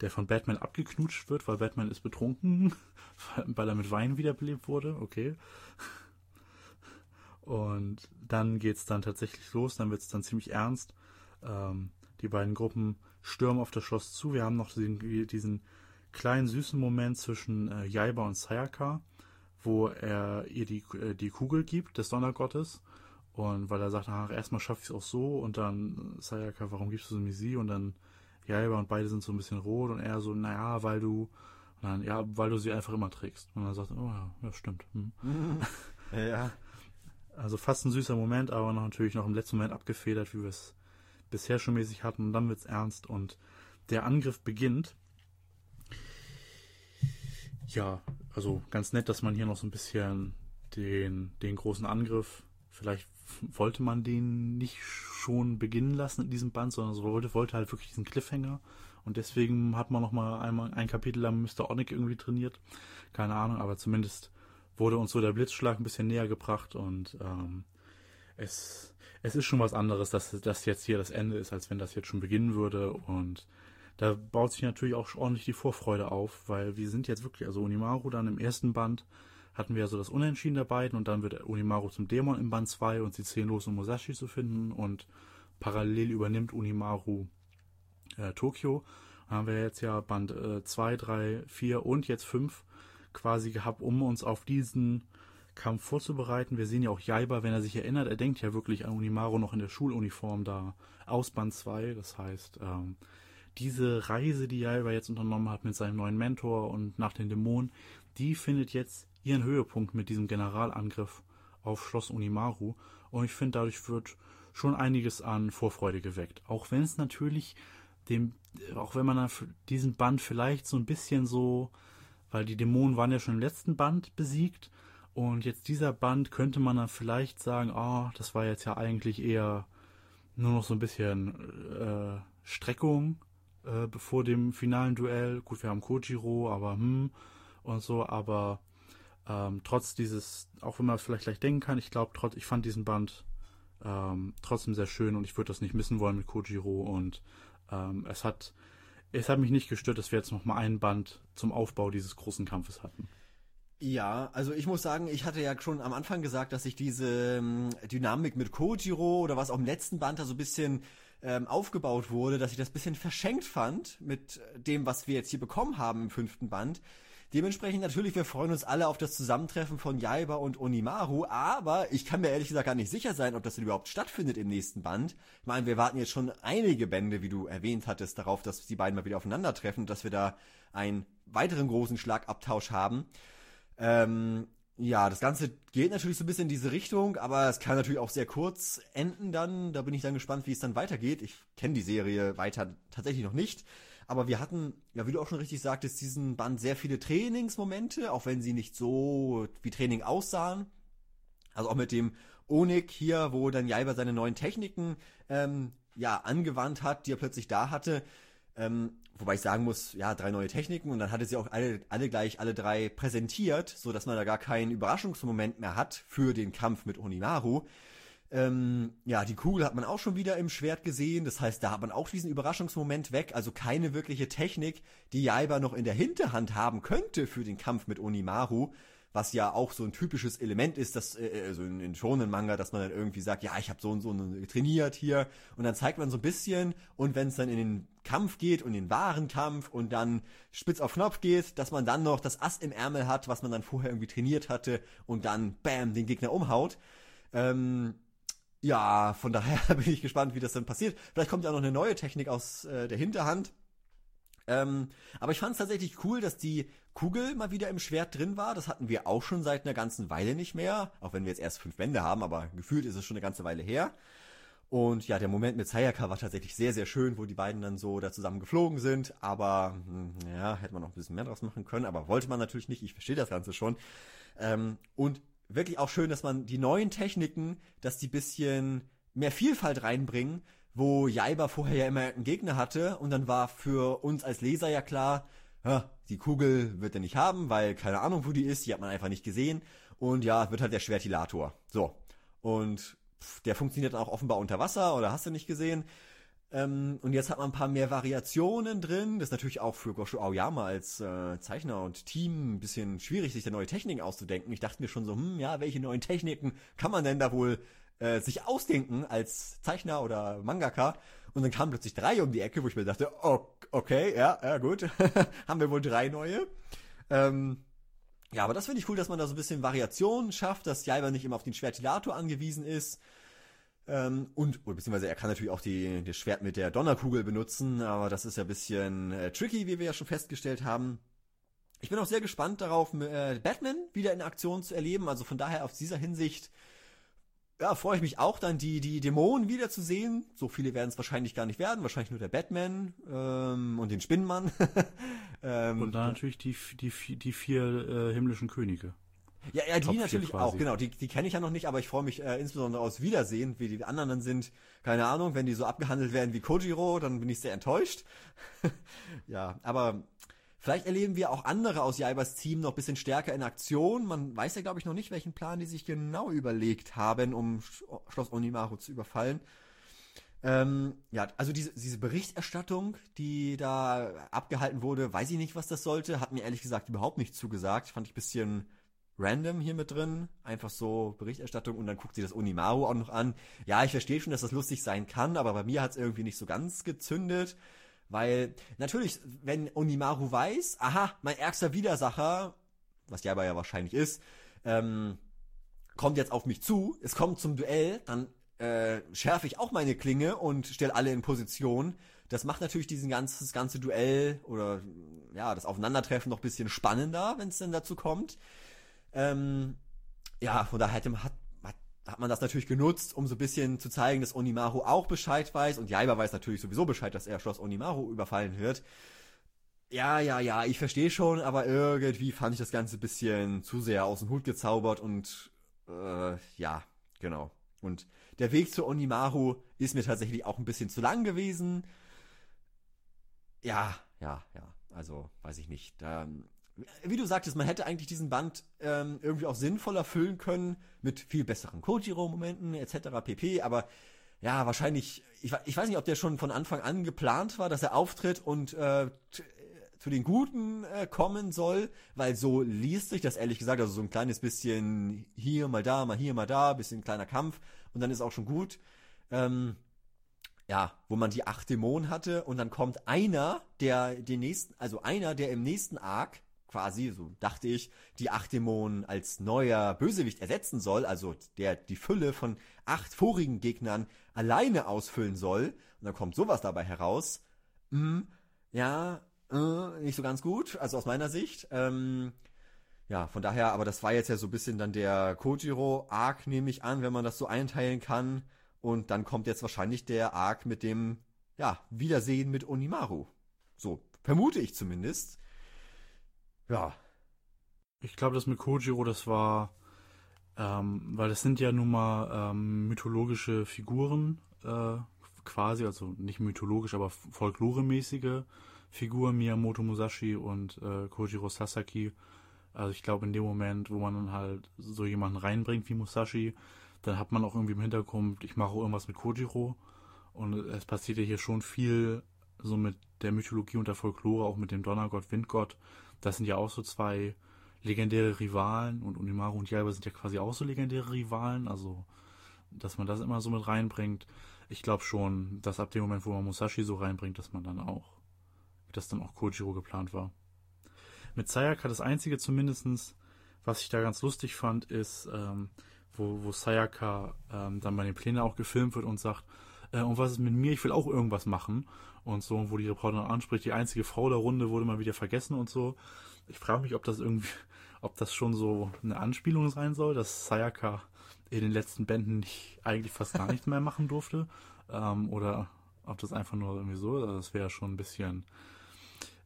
der von Batman abgeknutscht wird, weil Batman ist betrunken, weil er mit Wein wiederbelebt wurde, okay. Und dann geht's dann tatsächlich los, dann wird's dann ziemlich ernst. Ähm, die beiden Gruppen stürmen auf das Schloss zu. Wir haben noch diesen, diesen kleinen süßen Moment zwischen äh, Jaiba und Sayaka, wo er ihr die, äh, die Kugel gibt, des Donnergottes. Und weil er sagt, ach, erstmal schaffe ich es auch so und dann Sayaka, warum gibst du mir sie? Und dann Jaiba und beide sind so ein bisschen rot und er so, naja, weil du, dann, ja, weil du sie einfach immer trägst. Und dann sagt er, oh ja, ja stimmt. Hm. ja. Also fast ein süßer Moment, aber noch natürlich noch im letzten Moment abgefedert, wie wir es bisher schon mäßig hatten. Und dann wird es ernst und der Angriff beginnt. Ja, also ganz nett, dass man hier noch so ein bisschen den, den großen Angriff, vielleicht wollte man den nicht schon beginnen lassen in diesem Band, sondern so wollte, wollte halt wirklich diesen Cliffhanger. Und deswegen hat man noch mal einmal ein Kapitel lang Mr. Onick irgendwie trainiert. Keine Ahnung, aber zumindest wurde uns so der Blitzschlag ein bisschen näher gebracht und ähm, es, es ist schon was anderes, dass das jetzt hier das Ende ist, als wenn das jetzt schon beginnen würde und da baut sich natürlich auch ordentlich die Vorfreude auf, weil wir sind jetzt wirklich, also Unimaru dann im ersten Band hatten wir ja so das Unentschieden der beiden und dann wird Unimaru zum Dämon im Band 2 und sie ziehen los, um Musashi zu finden und parallel übernimmt Unimaru äh, Tokio. Dann haben wir jetzt ja Band 2, 3, 4 und jetzt 5 quasi gehabt, um uns auf diesen Kampf vorzubereiten. Wir sehen ja auch Jaiba, wenn er sich erinnert, er denkt ja wirklich an Unimaru noch in der Schuluniform da aus Band 2. Das heißt, ähm, diese Reise, die Jaiba jetzt unternommen hat mit seinem neuen Mentor und nach den Dämonen, die findet jetzt ihren Höhepunkt mit diesem Generalangriff auf Schloss Unimaru. Und ich finde, dadurch wird schon einiges an Vorfreude geweckt. Auch wenn es natürlich dem, auch wenn man diesen Band vielleicht so ein bisschen so weil die Dämonen waren ja schon im letzten Band besiegt und jetzt dieser Band könnte man dann vielleicht sagen, oh, das war jetzt ja eigentlich eher nur noch so ein bisschen äh, Streckung äh, bevor dem finalen Duell. Gut, wir haben Kojiro, aber hm und so, aber ähm, trotz dieses, auch wenn man vielleicht gleich denken kann, ich glaube, trotz, ich fand diesen Band ähm, trotzdem sehr schön und ich würde das nicht missen wollen mit Kojiro und ähm, es hat es hat mich nicht gestört, dass wir jetzt noch mal ein Band zum Aufbau dieses großen Kampfes hatten. Ja, also ich muss sagen, ich hatte ja schon am Anfang gesagt, dass ich diese ähm, Dynamik mit Kojiro oder was auch im letzten Band da so ein bisschen ähm, aufgebaut wurde, dass ich das ein bisschen verschenkt fand mit dem, was wir jetzt hier bekommen haben im fünften Band. Dementsprechend natürlich, wir freuen uns alle auf das Zusammentreffen von Jaiba und Onimaru, aber ich kann mir ehrlich gesagt gar nicht sicher sein, ob das denn überhaupt stattfindet im nächsten Band. Ich meine, wir warten jetzt schon einige Bände, wie du erwähnt hattest, darauf, dass die beiden mal wieder aufeinandertreffen dass wir da einen weiteren großen Schlagabtausch haben. Ähm, ja, das Ganze geht natürlich so ein bisschen in diese Richtung, aber es kann natürlich auch sehr kurz enden dann. Da bin ich dann gespannt, wie es dann weitergeht. Ich kenne die Serie weiter tatsächlich noch nicht. Aber wir hatten, ja, wie du auch schon richtig sagtest, diesen Band sehr viele Trainingsmomente, auch wenn sie nicht so wie Training aussahen. Also auch mit dem Onik hier, wo dann Jaiba seine neuen Techniken ähm, ja angewandt hat, die er plötzlich da hatte. Ähm, wobei ich sagen muss, ja, drei neue Techniken und dann hatte sie auch alle, alle gleich, alle drei präsentiert, so dass man da gar keinen Überraschungsmoment mehr hat für den Kampf mit Onimaru. Ähm, ja, die Kugel hat man auch schon wieder im Schwert gesehen. Das heißt, da hat man auch diesen Überraschungsmoment weg. Also keine wirkliche Technik, die Jaiba noch in der Hinterhand haben könnte für den Kampf mit Onimaru. Was ja auch so ein typisches Element ist, dass äh, also in, in schonen Manga, dass man dann irgendwie sagt, ja, ich habe so und so trainiert hier und dann zeigt man so ein bisschen und wenn es dann in den Kampf geht und in den wahren Kampf und dann spitz auf Knopf geht, dass man dann noch das Ass im Ärmel hat, was man dann vorher irgendwie trainiert hatte und dann bam den Gegner umhaut. Ähm, ja, von daher bin ich gespannt, wie das dann passiert. Vielleicht kommt ja noch eine neue Technik aus äh, der Hinterhand. Ähm, aber ich fand es tatsächlich cool, dass die Kugel mal wieder im Schwert drin war. Das hatten wir auch schon seit einer ganzen Weile nicht mehr. Auch wenn wir jetzt erst fünf Bände haben, aber gefühlt ist es schon eine ganze Weile her. Und ja, der Moment mit Sayaka war tatsächlich sehr, sehr schön, wo die beiden dann so da zusammen geflogen sind. Aber hm, ja, hätte man noch ein bisschen mehr draus machen können. Aber wollte man natürlich nicht. Ich verstehe das Ganze schon. Ähm, und wirklich auch schön, dass man die neuen Techniken, dass die bisschen mehr Vielfalt reinbringen, wo Jaiba vorher ja immer einen Gegner hatte und dann war für uns als Leser ja klar, ja, die Kugel wird er nicht haben, weil keine Ahnung, wo die ist, die hat man einfach nicht gesehen und ja, wird halt der Schwertilator. So. Und pff, der funktioniert dann auch offenbar unter Wasser oder hast du nicht gesehen. Ähm, und jetzt hat man ein paar mehr Variationen drin. Das ist natürlich auch für Gosho Aoyama als äh, Zeichner und Team ein bisschen schwierig, sich da neue Techniken auszudenken. Ich dachte mir schon so, hm, ja, welche neuen Techniken kann man denn da wohl äh, sich ausdenken als Zeichner oder Mangaka? Und dann kamen plötzlich drei um die Ecke, wo ich mir dachte, oh, okay, ja, ja, gut. Haben wir wohl drei neue. Ähm, ja, aber das finde ich cool, dass man da so ein bisschen Variation schafft, dass Jaiba nicht immer auf den Schwertilator angewiesen ist. Ähm, und, beziehungsweise er kann natürlich auch die, das Schwert mit der Donnerkugel benutzen, aber das ist ja ein bisschen äh, tricky, wie wir ja schon festgestellt haben. Ich bin auch sehr gespannt darauf, äh, Batman wieder in Aktion zu erleben. Also von daher aus dieser Hinsicht ja, freue ich mich auch dann, die, die Dämonen wiederzusehen. So viele werden es wahrscheinlich gar nicht werden. Wahrscheinlich nur der Batman ähm, und den Spinnenmann. ähm, und dann natürlich die, die, die vier äh, himmlischen Könige. Ja, ja, die natürlich auch, genau. Die, die kenne ich ja noch nicht, aber ich freue mich äh, insbesondere aus Wiedersehen, wie die anderen dann sind. Keine Ahnung, wenn die so abgehandelt werden wie Kojiro, dann bin ich sehr enttäuscht. ja, aber vielleicht erleben wir auch andere aus Jaibas Team noch bisschen stärker in Aktion. Man weiß ja, glaube ich, noch nicht, welchen Plan die sich genau überlegt haben, um Schloss Onimaru zu überfallen. Ähm, ja, also diese, diese Berichterstattung, die da abgehalten wurde, weiß ich nicht, was das sollte. Hat mir ehrlich gesagt überhaupt nicht zugesagt. Fand ich bisschen random hier mit drin, einfach so Berichterstattung und dann guckt sie das Onimaru auch noch an. Ja, ich verstehe schon, dass das lustig sein kann, aber bei mir hat es irgendwie nicht so ganz gezündet, weil natürlich, wenn Onimaru weiß, aha, mein ärgster Widersacher, was ja aber ja wahrscheinlich ist, ähm, kommt jetzt auf mich zu, es kommt zum Duell, dann äh, schärfe ich auch meine Klinge und stelle alle in Position. Das macht natürlich diesen ganzen, das ganze Duell oder ja, das Aufeinandertreffen noch ein bisschen spannender, wenn es denn dazu kommt. Ähm, ja, von daher hat, hat, hat man das natürlich genutzt, um so ein bisschen zu zeigen, dass Onimaru auch Bescheid weiß. Und Jaiba weiß natürlich sowieso Bescheid, dass er Schloss Onimaru überfallen wird. Ja, ja, ja, ich verstehe schon, aber irgendwie fand ich das Ganze ein bisschen zu sehr aus dem Hut gezaubert und äh, ja, genau. Und der Weg zu Onimaru ist mir tatsächlich auch ein bisschen zu lang gewesen. Ja, ja, ja. Also, weiß ich nicht. Da, wie du sagtest, man hätte eigentlich diesen Band ähm, irgendwie auch sinnvoller füllen können mit viel besseren Kojiro-Momenten etc. pp. Aber ja, wahrscheinlich, ich, ich, weiß nicht, ob der schon von Anfang an geplant war, dass er auftritt und äh, zu den Guten äh, kommen soll, weil so liest sich das ehrlich gesagt, also so ein kleines bisschen hier, mal da, mal hier, mal da, bisschen kleiner Kampf und dann ist auch schon gut. Ähm, ja, wo man die acht Dämonen hatte und dann kommt einer, der den nächsten, also einer, der im nächsten Arc quasi, so dachte ich, die acht Dämonen als neuer Bösewicht ersetzen soll, also der die Fülle von acht vorigen Gegnern alleine ausfüllen soll. Und dann kommt sowas dabei heraus. Hm, ja, äh, nicht so ganz gut, also aus meiner Sicht. Ähm, ja, von daher, aber das war jetzt ja so ein bisschen dann der Kojiro-Arc, nehme ich an, wenn man das so einteilen kann. Und dann kommt jetzt wahrscheinlich der Arc mit dem, ja, Wiedersehen mit Onimaru. So, vermute ich zumindest. Ja. Ich glaube, das mit Kojiro, das war, ähm, weil das sind ja nun mal ähm, mythologische Figuren, äh, quasi, also nicht mythologisch, aber folkloremäßige Figur, Miyamoto Musashi und äh, Kojiro Sasaki. Also ich glaube, in dem Moment, wo man dann halt so jemanden reinbringt wie Musashi, dann hat man auch irgendwie im Hintergrund, ich mache irgendwas mit Kojiro. Und es passiert ja hier schon viel so mit der Mythologie und der Folklore, auch mit dem Donnergott, Windgott. Das sind ja auch so zwei legendäre Rivalen und Unimaru und Yaiba sind ja quasi auch so legendäre Rivalen. Also, dass man das immer so mit reinbringt. Ich glaube schon, dass ab dem Moment, wo man Musashi so reinbringt, dass man dann auch, dass dann auch Kojiro geplant war. Mit Sayaka das einzige zumindestens, was ich da ganz lustig fand, ist, ähm, wo, wo Sayaka ähm, dann bei den Plänen auch gefilmt wird und sagt, äh, und was ist mit mir, ich will auch irgendwas machen und so, wo die Reporterin anspricht, die einzige Frau der Runde wurde mal wieder vergessen und so. Ich frage mich, ob das irgendwie, ob das schon so eine Anspielung sein soll, dass Sayaka in den letzten Bänden nicht, eigentlich fast gar nichts mehr machen durfte. Ähm, oder ob das einfach nur irgendwie so, also das wäre schon ein bisschen,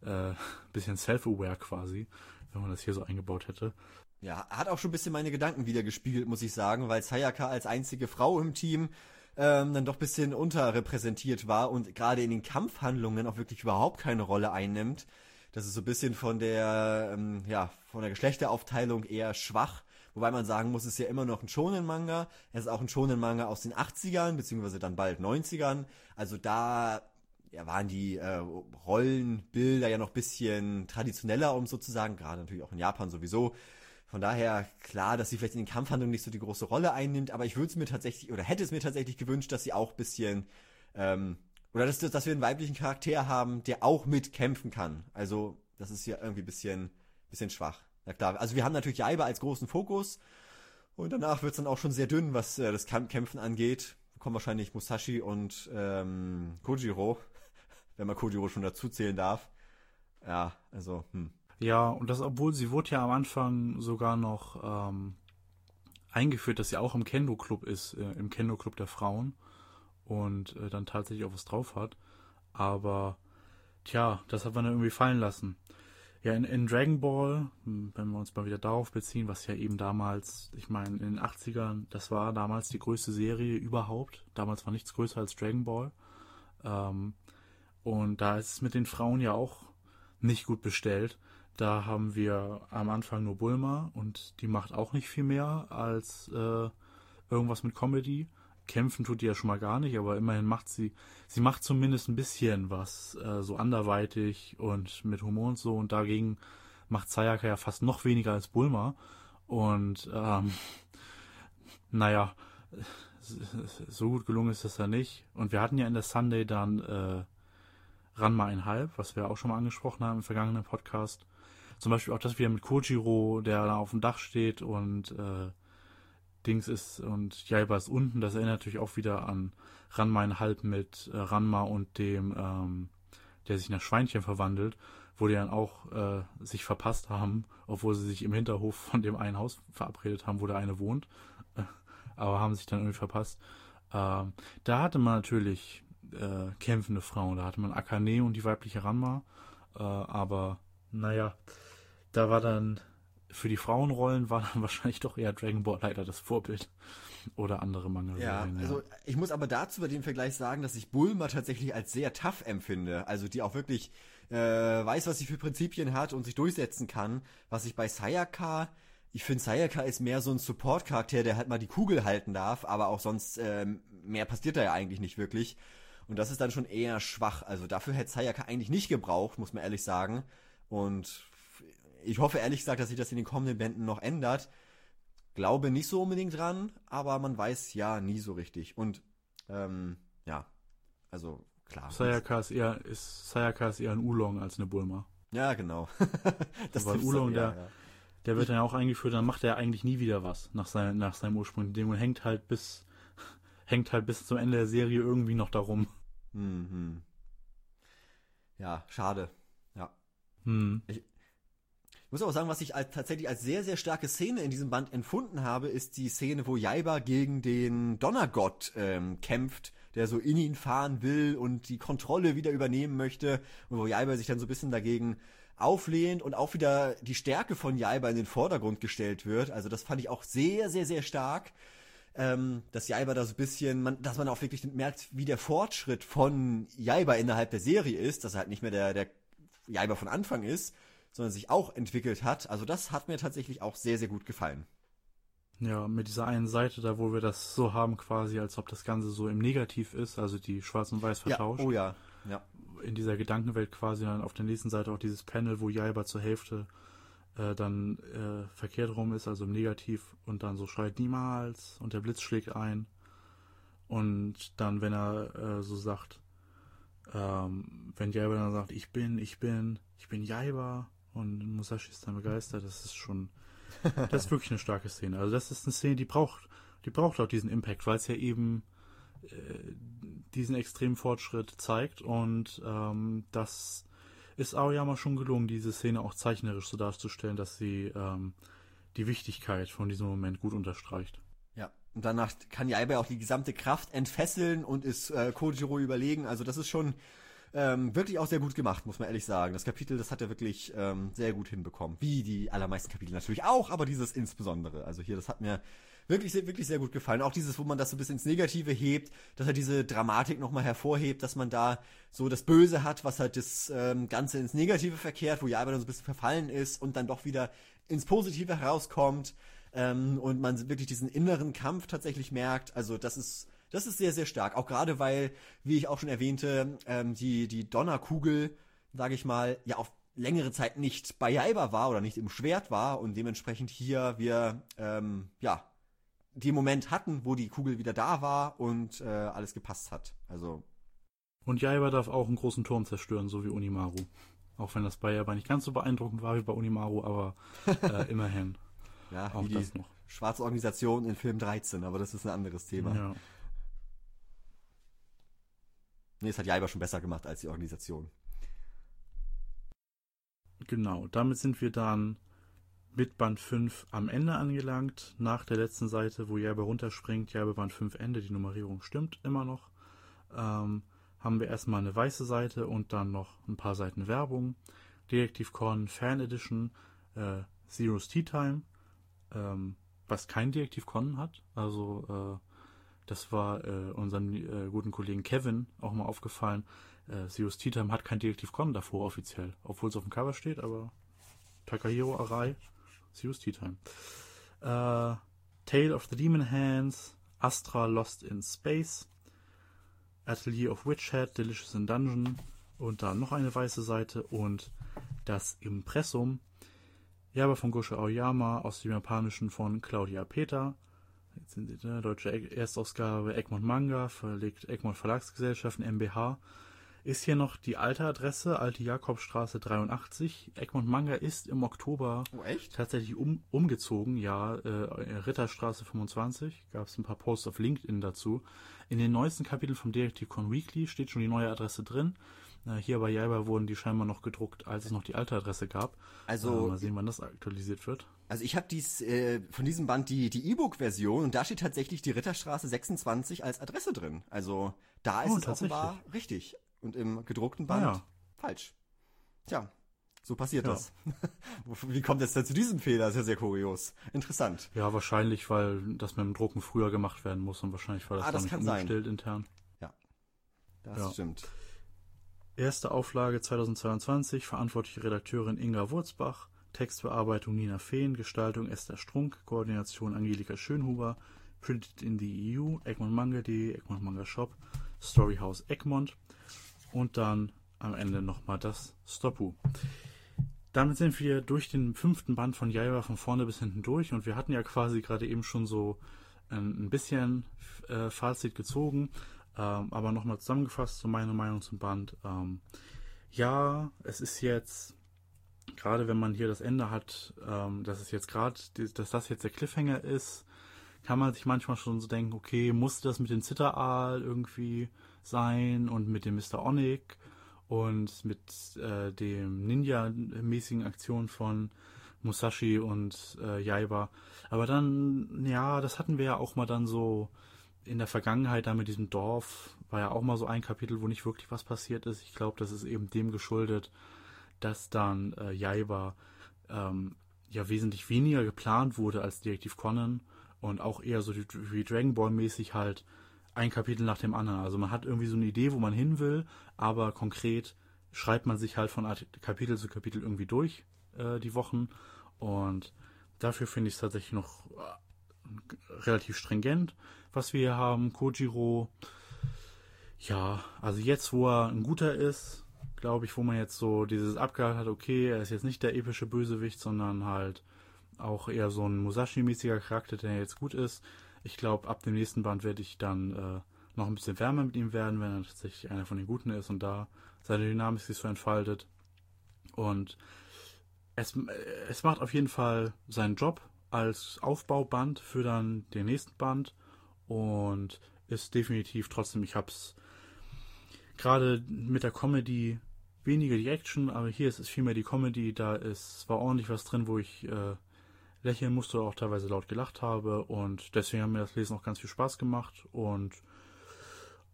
äh, bisschen self-aware quasi, wenn man das hier so eingebaut hätte. Ja, hat auch schon ein bisschen meine Gedanken wieder gespiegelt, muss ich sagen, weil Sayaka als einzige Frau im Team ähm, dann doch ein bisschen unterrepräsentiert war und gerade in den Kampfhandlungen auch wirklich überhaupt keine Rolle einnimmt. Das ist so ein bisschen von der, ähm, ja, von der Geschlechteraufteilung eher schwach. Wobei man sagen muss, es ist ja immer noch ein Shonen-Manga. Es ist auch ein Shonen-Manga aus den 80ern, beziehungsweise dann bald 90ern. Also da ja, waren die äh, Rollenbilder ja noch ein bisschen traditioneller, um sozusagen, gerade natürlich auch in Japan sowieso. Von daher klar, dass sie vielleicht in den Kampfhandlungen nicht so die große Rolle einnimmt, aber ich würde es mir tatsächlich oder hätte es mir tatsächlich gewünscht, dass sie auch ein bisschen ähm, oder dass, dass wir einen weiblichen Charakter haben, der auch mitkämpfen kann. Also das ist ja irgendwie ein bisschen, bisschen schwach. Ja klar, also wir haben natürlich Jaiba als großen Fokus und danach wird es dann auch schon sehr dünn, was äh, das Kämpfen angeht. Da kommen wahrscheinlich Musashi und ähm, Kojiro, wenn man Kojiro schon dazu zählen darf. Ja, also, hm. Ja, und das, obwohl sie wurde ja am Anfang sogar noch ähm, eingeführt, dass sie auch im Kendo-Club ist, äh, im Kendo-Club der Frauen und äh, dann tatsächlich auch was drauf hat. Aber tja, das hat man dann irgendwie fallen lassen. Ja, in, in Dragon Ball, hm, wenn wir uns mal wieder darauf beziehen, was ja eben damals, ich meine, in den 80ern, das war damals die größte Serie überhaupt. Damals war nichts größer als Dragon Ball. Ähm, und da ist es mit den Frauen ja auch nicht gut bestellt. Da haben wir am Anfang nur Bulma und die macht auch nicht viel mehr als äh, irgendwas mit Comedy. Kämpfen tut die ja schon mal gar nicht, aber immerhin macht sie, sie macht zumindest ein bisschen was, äh, so anderweitig und mit Humor und so und dagegen macht Sayaka ja fast noch weniger als Bulma und ähm, naja, so gut gelungen ist das ja nicht. Und wir hatten ja in der Sunday dann äh, Ranma einhalb, was wir auch schon mal angesprochen haben im vergangenen Podcast. Zum Beispiel auch das wieder mit Kojiro, der da auf dem Dach steht und äh, Dings ist und Jaiba ist unten. Das erinnert natürlich auch wieder an Ranma in Halb mit äh, Ranma und dem, ähm, der sich nach Schweinchen verwandelt, wo die dann auch äh, sich verpasst haben, obwohl sie sich im Hinterhof von dem einen Haus verabredet haben, wo der eine wohnt. Aber haben sich dann irgendwie verpasst. Ähm, da hatte man natürlich äh, kämpfende Frauen. Da hatte man Akane und die weibliche Ranma. Äh, aber naja, da war dann für die Frauenrollen war dann wahrscheinlich doch eher Dragon Ball leider das Vorbild oder andere Manga. Ja, ja, also ich muss aber dazu bei dem Vergleich sagen, dass ich Bulma tatsächlich als sehr tough empfinde. Also die auch wirklich äh, weiß, was sie für Prinzipien hat und sich durchsetzen kann. Was ich bei Sayaka, ich finde Sayaka ist mehr so ein Support-Charakter, der halt mal die Kugel halten darf, aber auch sonst äh, mehr passiert da ja eigentlich nicht wirklich. Und das ist dann schon eher schwach. Also dafür hätte Sayaka eigentlich nicht gebraucht, muss man ehrlich sagen. Und ich hoffe ehrlich gesagt, dass sich das in den kommenden Bänden noch ändert. Glaube nicht so unbedingt dran, aber man weiß ja nie so richtig. Und ähm, ja, also klar. Sayaka ist eher, ist, Sayaka ist eher ein Ulong als eine Bulma. Ja, genau. das war Ulong, der, ja. der wird dann ja auch eingeführt, dann macht er eigentlich nie wieder was nach, sein, nach seinem Ursprung. Dem hängt halt bis hängt halt bis zum Ende der Serie irgendwie noch darum. Mhm. Ja, schade. Hm. Ich, muss auch sagen, was ich als, tatsächlich als sehr, sehr starke Szene in diesem Band empfunden habe, ist die Szene, wo Jaiba gegen den Donnergott ähm, kämpft, der so in ihn fahren will und die Kontrolle wieder übernehmen möchte und wo Jaiba sich dann so ein bisschen dagegen auflehnt und auch wieder die Stärke von Jaiba in den Vordergrund gestellt wird. Also das fand ich auch sehr, sehr, sehr stark. ähm, dass Jaiba da so ein bisschen, man, dass man auch wirklich merkt, wie der Fortschritt von Jaiba innerhalb der Serie ist, dass er halt nicht mehr der, der Jaiba von Anfang ist, sondern sich auch entwickelt hat. Also das hat mir tatsächlich auch sehr, sehr gut gefallen. Ja, mit dieser einen Seite da, wo wir das so haben, quasi, als ob das Ganze so im Negativ ist, also die Schwarz und Weiß vertauscht. Ja, oh ja, ja. In dieser Gedankenwelt quasi dann auf der nächsten Seite auch dieses Panel, wo Jaiba zur Hälfte äh, dann äh, verkehrt rum ist, also im Negativ und dann so schreit niemals und der Blitz schlägt ein. Und dann, wenn er äh, so sagt, ähm, wenn Jaiba dann sagt, ich bin, ich bin, ich bin Jaiba und Musashi ist dann begeistert, das ist schon, das ist wirklich eine starke Szene. Also das ist eine Szene, die braucht, die braucht auch diesen Impact, weil es ja eben äh, diesen extremen Fortschritt zeigt und ähm, das ist Aoyama schon gelungen, diese Szene auch zeichnerisch so darzustellen, dass sie ähm, die Wichtigkeit von diesem Moment gut unterstreicht. Und danach kann Jaiba auch die gesamte Kraft entfesseln und ist äh, Kojiro überlegen. Also das ist schon ähm, wirklich auch sehr gut gemacht, muss man ehrlich sagen. Das Kapitel, das hat er wirklich ähm, sehr gut hinbekommen. Wie die allermeisten Kapitel natürlich auch, aber dieses insbesondere. Also hier, das hat mir wirklich, wirklich sehr gut gefallen. Auch dieses, wo man das so ein bisschen ins Negative hebt, dass er diese Dramatik nochmal hervorhebt, dass man da so das Böse hat, was halt das ähm, Ganze ins Negative verkehrt, wo Jaiba dann so ein bisschen verfallen ist und dann doch wieder ins Positive herauskommt ähm, und man wirklich diesen inneren Kampf tatsächlich merkt. Also das ist das ist sehr, sehr stark. Auch gerade weil, wie ich auch schon erwähnte, ähm, die, die Donnerkugel, sage ich mal, ja auf längere Zeit nicht bei Jaiba war oder nicht im Schwert war und dementsprechend hier wir ähm, ja den Moment hatten, wo die Kugel wieder da war und äh, alles gepasst hat. Also. Und Jaiba darf auch einen großen Turm zerstören, so wie Unimaru. Auch wenn das bei Jaiba nicht ganz so beeindruckend war wie bei Unimaru, aber äh, immerhin. Ja, auch wie die noch. schwarze Organisation in Film 13, aber das ist ein anderes Thema. Ja. Nee, es hat Jaiba schon besser gemacht als die Organisation. Genau, damit sind wir dann mit Band 5 am Ende angelangt, nach der letzten Seite, wo Jerbe runterspringt. Jerbe Band 5 Ende, die Nummerierung stimmt immer noch. Ähm, haben wir erstmal eine weiße Seite und dann noch ein paar Seiten Werbung. Detective Con Fan Edition, äh, Zero's Tea Time, ähm, was kein Detective Con hat. Also, äh, das war äh, unserem äh, guten Kollegen Kevin auch mal aufgefallen. Äh, Tea Time hat kein Detective Con davor offiziell, obwohl es auf dem Cover steht, aber Takahiro Arai Tea Time. Äh, Tale of the Demon Hands, Astra Lost in Space, Atelier of Witchhead, Delicious in Dungeon und dann noch eine weiße Seite und das Impressum. Ja, aber von Gosho Aoyama aus dem Japanischen von Claudia Peter. Jetzt sind die, deutsche Erstausgabe Egmont Manga, verlegt Egmont Verlagsgesellschaften MBH ist hier noch die alte Adresse, alte Jakobstraße 83. Egmont Manga ist im Oktober oh, tatsächlich um, umgezogen. Ja, äh, Ritterstraße 25. Gab es ein paar Posts auf LinkedIn dazu. In den neuesten Kapiteln vom Detective Con Weekly steht schon die neue Adresse drin. Hier bei Jaiba wurden die scheinbar noch gedruckt, als es noch die alte Adresse gab. Also äh, mal sehen, wann das aktualisiert wird. Also ich habe dies äh, von diesem Band die die E-Book-Version und da steht tatsächlich die Ritterstraße 26 als Adresse drin. Also da ist oh, es offenbar richtig und im gedruckten Band ja. falsch. Tja, so passiert ja. das. Wie kommt es denn zu diesem Fehler? Sehr, sehr kurios. Interessant. Ja, wahrscheinlich, weil das mit dem Drucken früher gemacht werden muss und wahrscheinlich war das, ah, das dann nicht umgestellt intern. Ja, das ja. stimmt. Erste Auflage 2022, verantwortliche Redakteurin Inga Wurzbach, Textbearbeitung Nina Fehn, Gestaltung Esther Strunk, Koordination Angelika Schönhuber, Printed in the EU, Egmont Manga.de, Egmont Manga Shop, Storyhouse Egmont und dann am Ende nochmal das Stoppu. Damit sind wir durch den fünften Band von Jaiba von vorne bis hinten durch und wir hatten ja quasi gerade eben schon so ein, bisschen äh, Fazit gezogen, ähm, aber nochmal zusammengefasst zu meiner Meinung zum Band. Ähm, ja, es ist jetzt, gerade wenn man hier das Ende hat, ähm, dass es jetzt gerade, dass das jetzt der Cliffhanger ist, kann man sich manchmal schon so denken, okay, musste das mit dem Zitteraal irgendwie sein und mit dem Mr. Onic und mit äh, dem Ninja-mäßigen Aktionen von Musashi und äh, Yaiba. Aber dann, ja, das hatten wir ja auch mal dann so in der Vergangenheit, da mit diesem Dorf, war ja auch mal so ein Kapitel, wo nicht wirklich was passiert ist. Ich glaube, das ist eben dem geschuldet, dass dann äh, Yaiba ähm, ja wesentlich weniger geplant wurde als Detektiv Conan und auch eher so wie Dragon Ball mäßig halt ein Kapitel nach dem anderen. Also man hat irgendwie so eine Idee, wo man hin will, aber konkret schreibt man sich halt von Kapitel zu Kapitel irgendwie durch äh, die Wochen und dafür finde ich es tatsächlich noch relativ stringent, was wir hier haben. Kojiro, ja, also jetzt, wo er ein guter ist, glaube ich, wo man jetzt so dieses abgehakt hat, okay, er ist jetzt nicht der epische Bösewicht, sondern halt auch eher so ein Musashi-mäßiger Charakter, der jetzt gut ist. Ich glaube, ab dem nächsten Band werde ich dann äh, noch ein bisschen wärmer mit ihm werden, wenn er tatsächlich einer von den Guten ist und da seine Dynamik sich so entfaltet. Und es, es macht auf jeden Fall seinen Job als Aufbauband für dann den nächsten Band und ist definitiv trotzdem, ich hab's gerade mit der Comedy weniger die Action, aber hier ist es vielmehr die Comedy, da ist war ordentlich was drin, wo ich äh, lächeln musste oder auch teilweise laut gelacht habe und deswegen hat mir das Lesen auch ganz viel Spaß gemacht und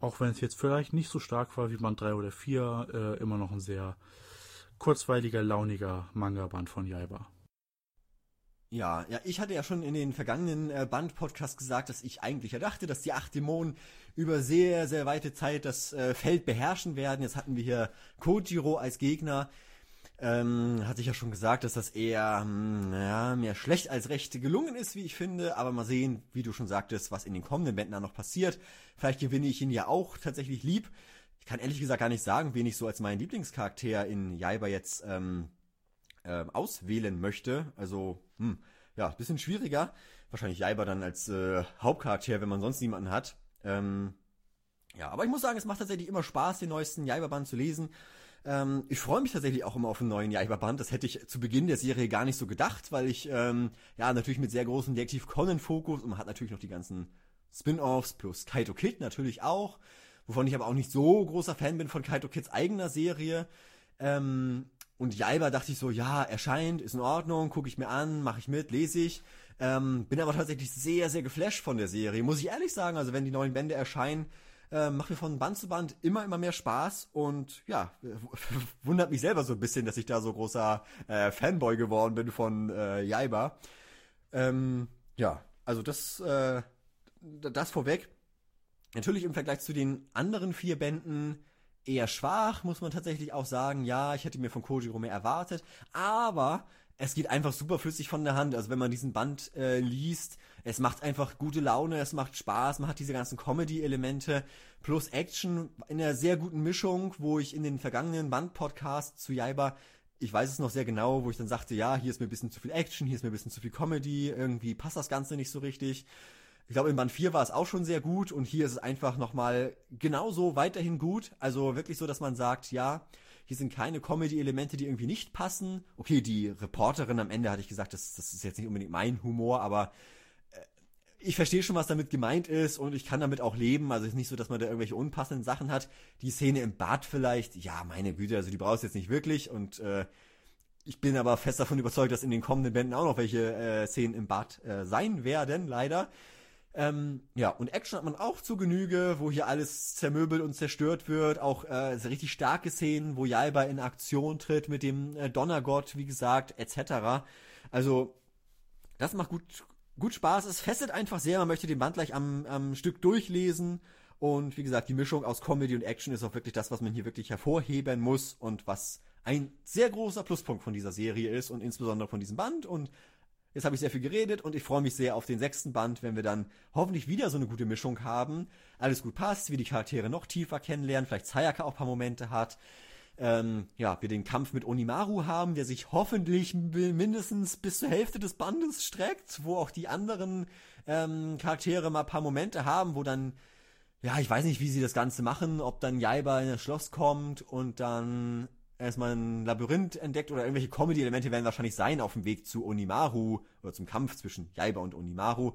auch wenn es jetzt vielleicht nicht so stark war wie Band 3 oder 4, äh, immer noch ein sehr kurzweiliger, launiger Manga-Band von Jaiba. Ja, ja, ich hatte ja schon in den vergangenen äh, Band-Podcasts gesagt, dass ich eigentlich ja dachte, dass die acht Dämonen über sehr, sehr weite Zeit das äh, Feld beherrschen werden. Jetzt hatten wir hier Kojiro als Gegner. Ähm, hatte ich ja schon gesagt, dass das eher, mh, hm, ja, mehr schlecht als recht gelungen ist, wie ich finde. Aber mal sehen, wie du schon sagtest, was in den kommenden Bänden da noch passiert. Vielleicht gewinne ich ihn ja auch tatsächlich lieb. Ich kann ehrlich gesagt gar nicht sagen, wen ich so als meinen Lieblingscharakter in Jaiba jetzt ähm, äh, auswählen möchte. Also, hm, ja, bisschen schwieriger. Wahrscheinlich Jaiba dann als äh, Hauptcharakter, wenn man sonst niemanden hat. Ähm, ja, aber ich muss sagen, es macht tatsächlich immer Spaß, den neuesten Jaiba-Band zu lesen. Ähm, ich freue mich tatsächlich auch immer auf einen neuen Jaiba-Band. Das hätte ich zu Beginn der Serie gar nicht so gedacht, weil ich, ähm, ja, natürlich mit sehr großem Detektiv Conan-Fokus und man hat natürlich noch die ganzen Spin-Offs plus Kaito Kid natürlich auch, wovon ich aber auch nicht so großer Fan bin von Kaito Kids eigener Serie. Ähm, und Jaiba dachte ich so, ja, erscheint, ist in Ordnung, gucke ich mir an, mache ich mit, lese ich. Ähm, bin aber tatsächlich sehr, sehr geflasht von der Serie, muss ich ehrlich sagen. Also wenn die neuen Bände erscheinen, äh, macht mir von Band zu Band immer, immer mehr Spaß und ja, wundert mich selber so ein bisschen, dass ich da so großer äh, Fanboy geworden bin von äh, Jaiba. Ähm, ja, also das, äh, das vorweg. Natürlich im Vergleich zu den anderen vier Bänden eher schwach, muss man tatsächlich auch sagen. Ja, ich hätte mir von Kojiro mehr erwartet, aber es geht einfach super flüssig von der Hand. Also wenn man diesen Band äh, liest, es macht einfach gute Laune, es macht Spaß, man hat diese ganzen Comedy-Elemente plus Action in einer sehr guten Mischung, wo ich in den vergangenen Band-Podcasts zu Jaiba, ich weiß es noch sehr genau, wo ich dann sagte, ja, hier ist mir ein bisschen zu viel Action, hier ist mir ein bisschen zu viel Comedy, irgendwie passt das Ganze nicht so richtig. Ich glaube, in Band 4 war es auch schon sehr gut und hier ist es einfach nochmal genauso weiterhin gut. Also wirklich so, dass man sagt, ja, hier sind keine Comedy-Elemente, die irgendwie nicht passen. Okay, die Reporterin am Ende hatte ich gesagt, das, das ist jetzt nicht unbedingt mein Humor, aber äh, ich verstehe schon, was damit gemeint ist und ich kann damit auch leben. Also es ist nicht so, dass man da irgendwelche unpassenden Sachen hat. Die Szene im Bad vielleicht, ja, meine Güte, also die brauchst du jetzt nicht wirklich und äh, ich bin aber fest davon überzeugt, dass in den kommenden Bänden auch noch welche äh, Szenen im Bad äh, sein werden, leider. Ähm, ja, und Action hat man auch zu Genüge, wo hier alles zermöbelt und zerstört wird. Auch äh, richtig starke Szenen, wo Jalba in Aktion tritt mit dem äh, Donnergott, wie gesagt, etc. Also, das macht gut, gut Spaß. Es fesselt einfach sehr. Man möchte den Band gleich am, am Stück durchlesen. Und wie gesagt, die Mischung aus Comedy und Action ist auch wirklich das, was man hier wirklich hervorheben muss und was ein sehr großer Pluspunkt von dieser Serie ist und insbesondere von diesem Band. Und Jetzt habe ich sehr viel geredet und ich freue mich sehr auf den sechsten Band, wenn wir dann hoffentlich wieder so eine gute Mischung haben. Alles gut passt, wir die Charaktere noch tiefer kennenlernen, vielleicht Sayaka auch ein paar Momente hat. Ähm, ja, wir den Kampf mit Onimaru haben, der sich hoffentlich mindestens bis zur Hälfte des Bandes streckt, wo auch die anderen ähm, Charaktere mal ein paar Momente haben, wo dann, ja, ich weiß nicht, wie sie das Ganze machen, ob dann Jaiba in das Schloss kommt und dann erstmal ein Labyrinth entdeckt oder irgendwelche Comedy-Elemente werden wahrscheinlich sein auf dem Weg zu Onimaru oder zum Kampf zwischen Jaiba und Onimaru.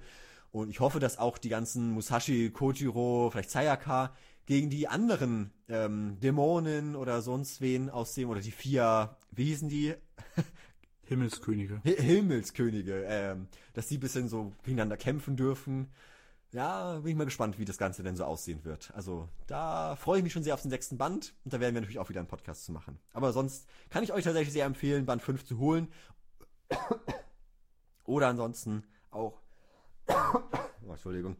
Und ich hoffe, dass auch die ganzen Musashi, Kojiro, vielleicht Sayaka gegen die anderen ähm, Dämonen oder sonst wen aussehen oder die vier, wie hießen die? Himmelskönige. Himmelskönige, ähm, dass die bisschen so gegeneinander kämpfen dürfen ja, bin ich mal gespannt, wie das Ganze denn so aussehen wird. Also da freue ich mich schon sehr auf den sechsten Band und da werden wir natürlich auch wieder einen Podcast zu machen. Aber sonst kann ich euch tatsächlich sehr empfehlen, Band 5 zu holen. Oder ansonsten auch oh, Entschuldigung.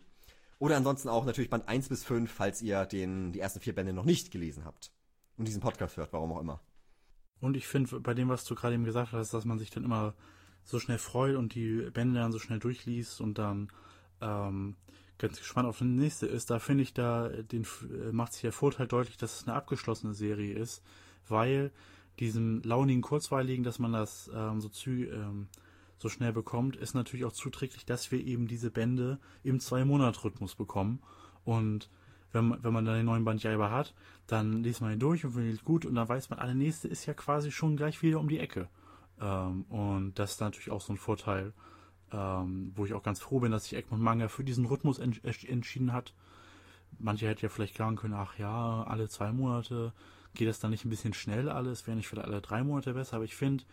Oder ansonsten auch natürlich Band 1 bis 5, falls ihr den, die ersten vier Bände noch nicht gelesen habt. Und diesen Podcast hört, warum auch immer. Und ich finde, bei dem, was du gerade eben gesagt hast, dass man sich dann immer so schnell freut und die Bände dann so schnell durchliest und dann ähm, ganz gespannt auf den nächste ist, da finde ich da, den äh, macht sich der Vorteil deutlich, dass es eine abgeschlossene Serie ist, weil diesem launigen, kurzweiligen, dass man das ähm, so zü ähm, so schnell bekommt, ist natürlich auch zuträglich, dass wir eben diese Bände im Zwei-Monat-Rhythmus bekommen. Und wenn man, wenn man dann den neuen Band Jaiba hat, dann liest man ihn durch und findet gut und dann weiß man, ah, der nächste ist ja quasi schon gleich wieder um die Ecke. Ähm, und das ist natürlich auch so ein Vorteil, ähm, wo ich auch ganz froh bin, dass sich Egmont Manga für diesen Rhythmus ent entschieden hat. Manche hätten ja vielleicht sagen können, ach ja, alle zwei Monate geht das dann nicht ein bisschen schnell alles, wäre nicht vielleicht alle drei Monate besser, aber ich finde,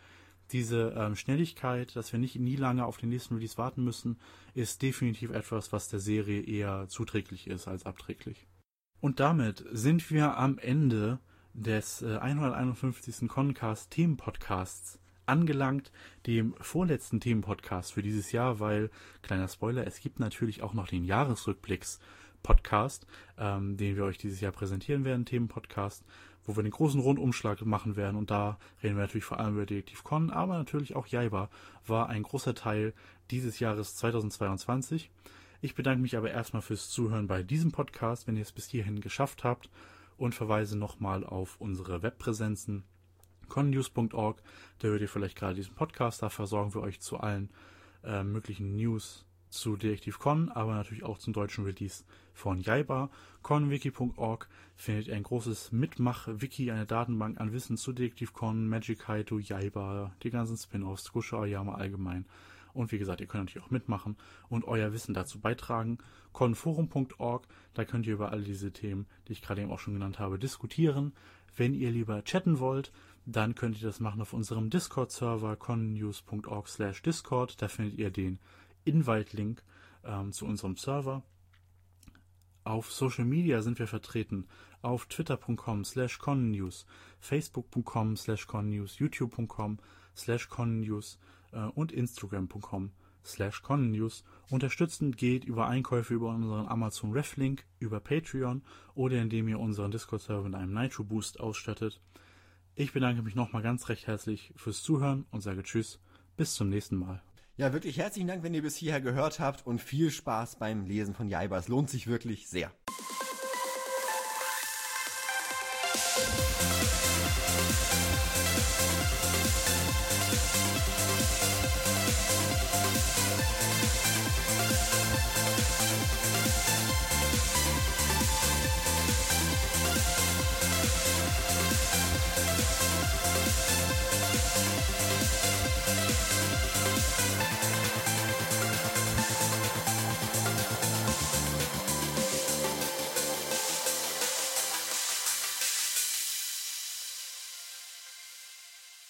diese ähm, Schnelligkeit, dass wir nicht nie lange auf den nächsten Release warten müssen, ist definitiv etwas, was der Serie eher zuträglich ist als abträglich. Und damit sind wir am Ende des äh, 151. Concast Themenpodcasts angelangt, dem vorletzten Themenpodcast für dieses Jahr, weil, kleiner Spoiler, es gibt natürlich auch noch den Jahresrückblicks Podcast, ähm, den wir euch dieses Jahr präsentieren werden, Themenpodcast, wo wir den großen Rundumschlag machen werden und da reden wir natürlich vor allem über Detektiv Con, aber natürlich auch Jaiba war ein großer Teil dieses Jahres 2022. Ich bedanke mich aber erstmal fürs Zuhören bei diesem Podcast, wenn ihr es bis hierhin geschafft habt und verweise nochmal auf unsere Webpräsenzen connews.org. Da hört ihr vielleicht gerade diesen Podcast, da versorgen wir euch zu allen äh, möglichen News zu Detektiv Con, aber natürlich auch zum deutschen Release von Jaiba. Conwiki.org findet ihr ein großes Mitmach-Wiki, eine Datenbank an Wissen zu Detektiv Con, Magic Kaito, Jaiba, die ganzen Spin-offs, Gusha Oyama allgemein. Und wie gesagt, ihr könnt natürlich auch mitmachen und euer Wissen dazu beitragen. Conforum.org, da könnt ihr über all diese Themen, die ich gerade eben auch schon genannt habe, diskutieren. Wenn ihr lieber chatten wollt, dann könnt ihr das machen auf unserem Discord-Server connews.org slash discord. Da findet ihr den Invite-Link ähm, zu unserem Server. Auf Social Media sind wir vertreten. Auf twitter.com slash connews, facebook.com slash connews, youtube.com slash connews äh, und instagram.com slash connews. Unterstützend geht über Einkäufe über unseren Amazon Ref Link, über Patreon oder indem ihr unseren Discord-Server mit einem Nitro Boost ausstattet. Ich bedanke mich nochmal ganz recht herzlich fürs Zuhören und sage Tschüss, bis zum nächsten Mal. Ja, wirklich herzlichen Dank, wenn ihr bis hierher gehört habt und viel Spaß beim Lesen von Jaiba. Es lohnt sich wirklich sehr.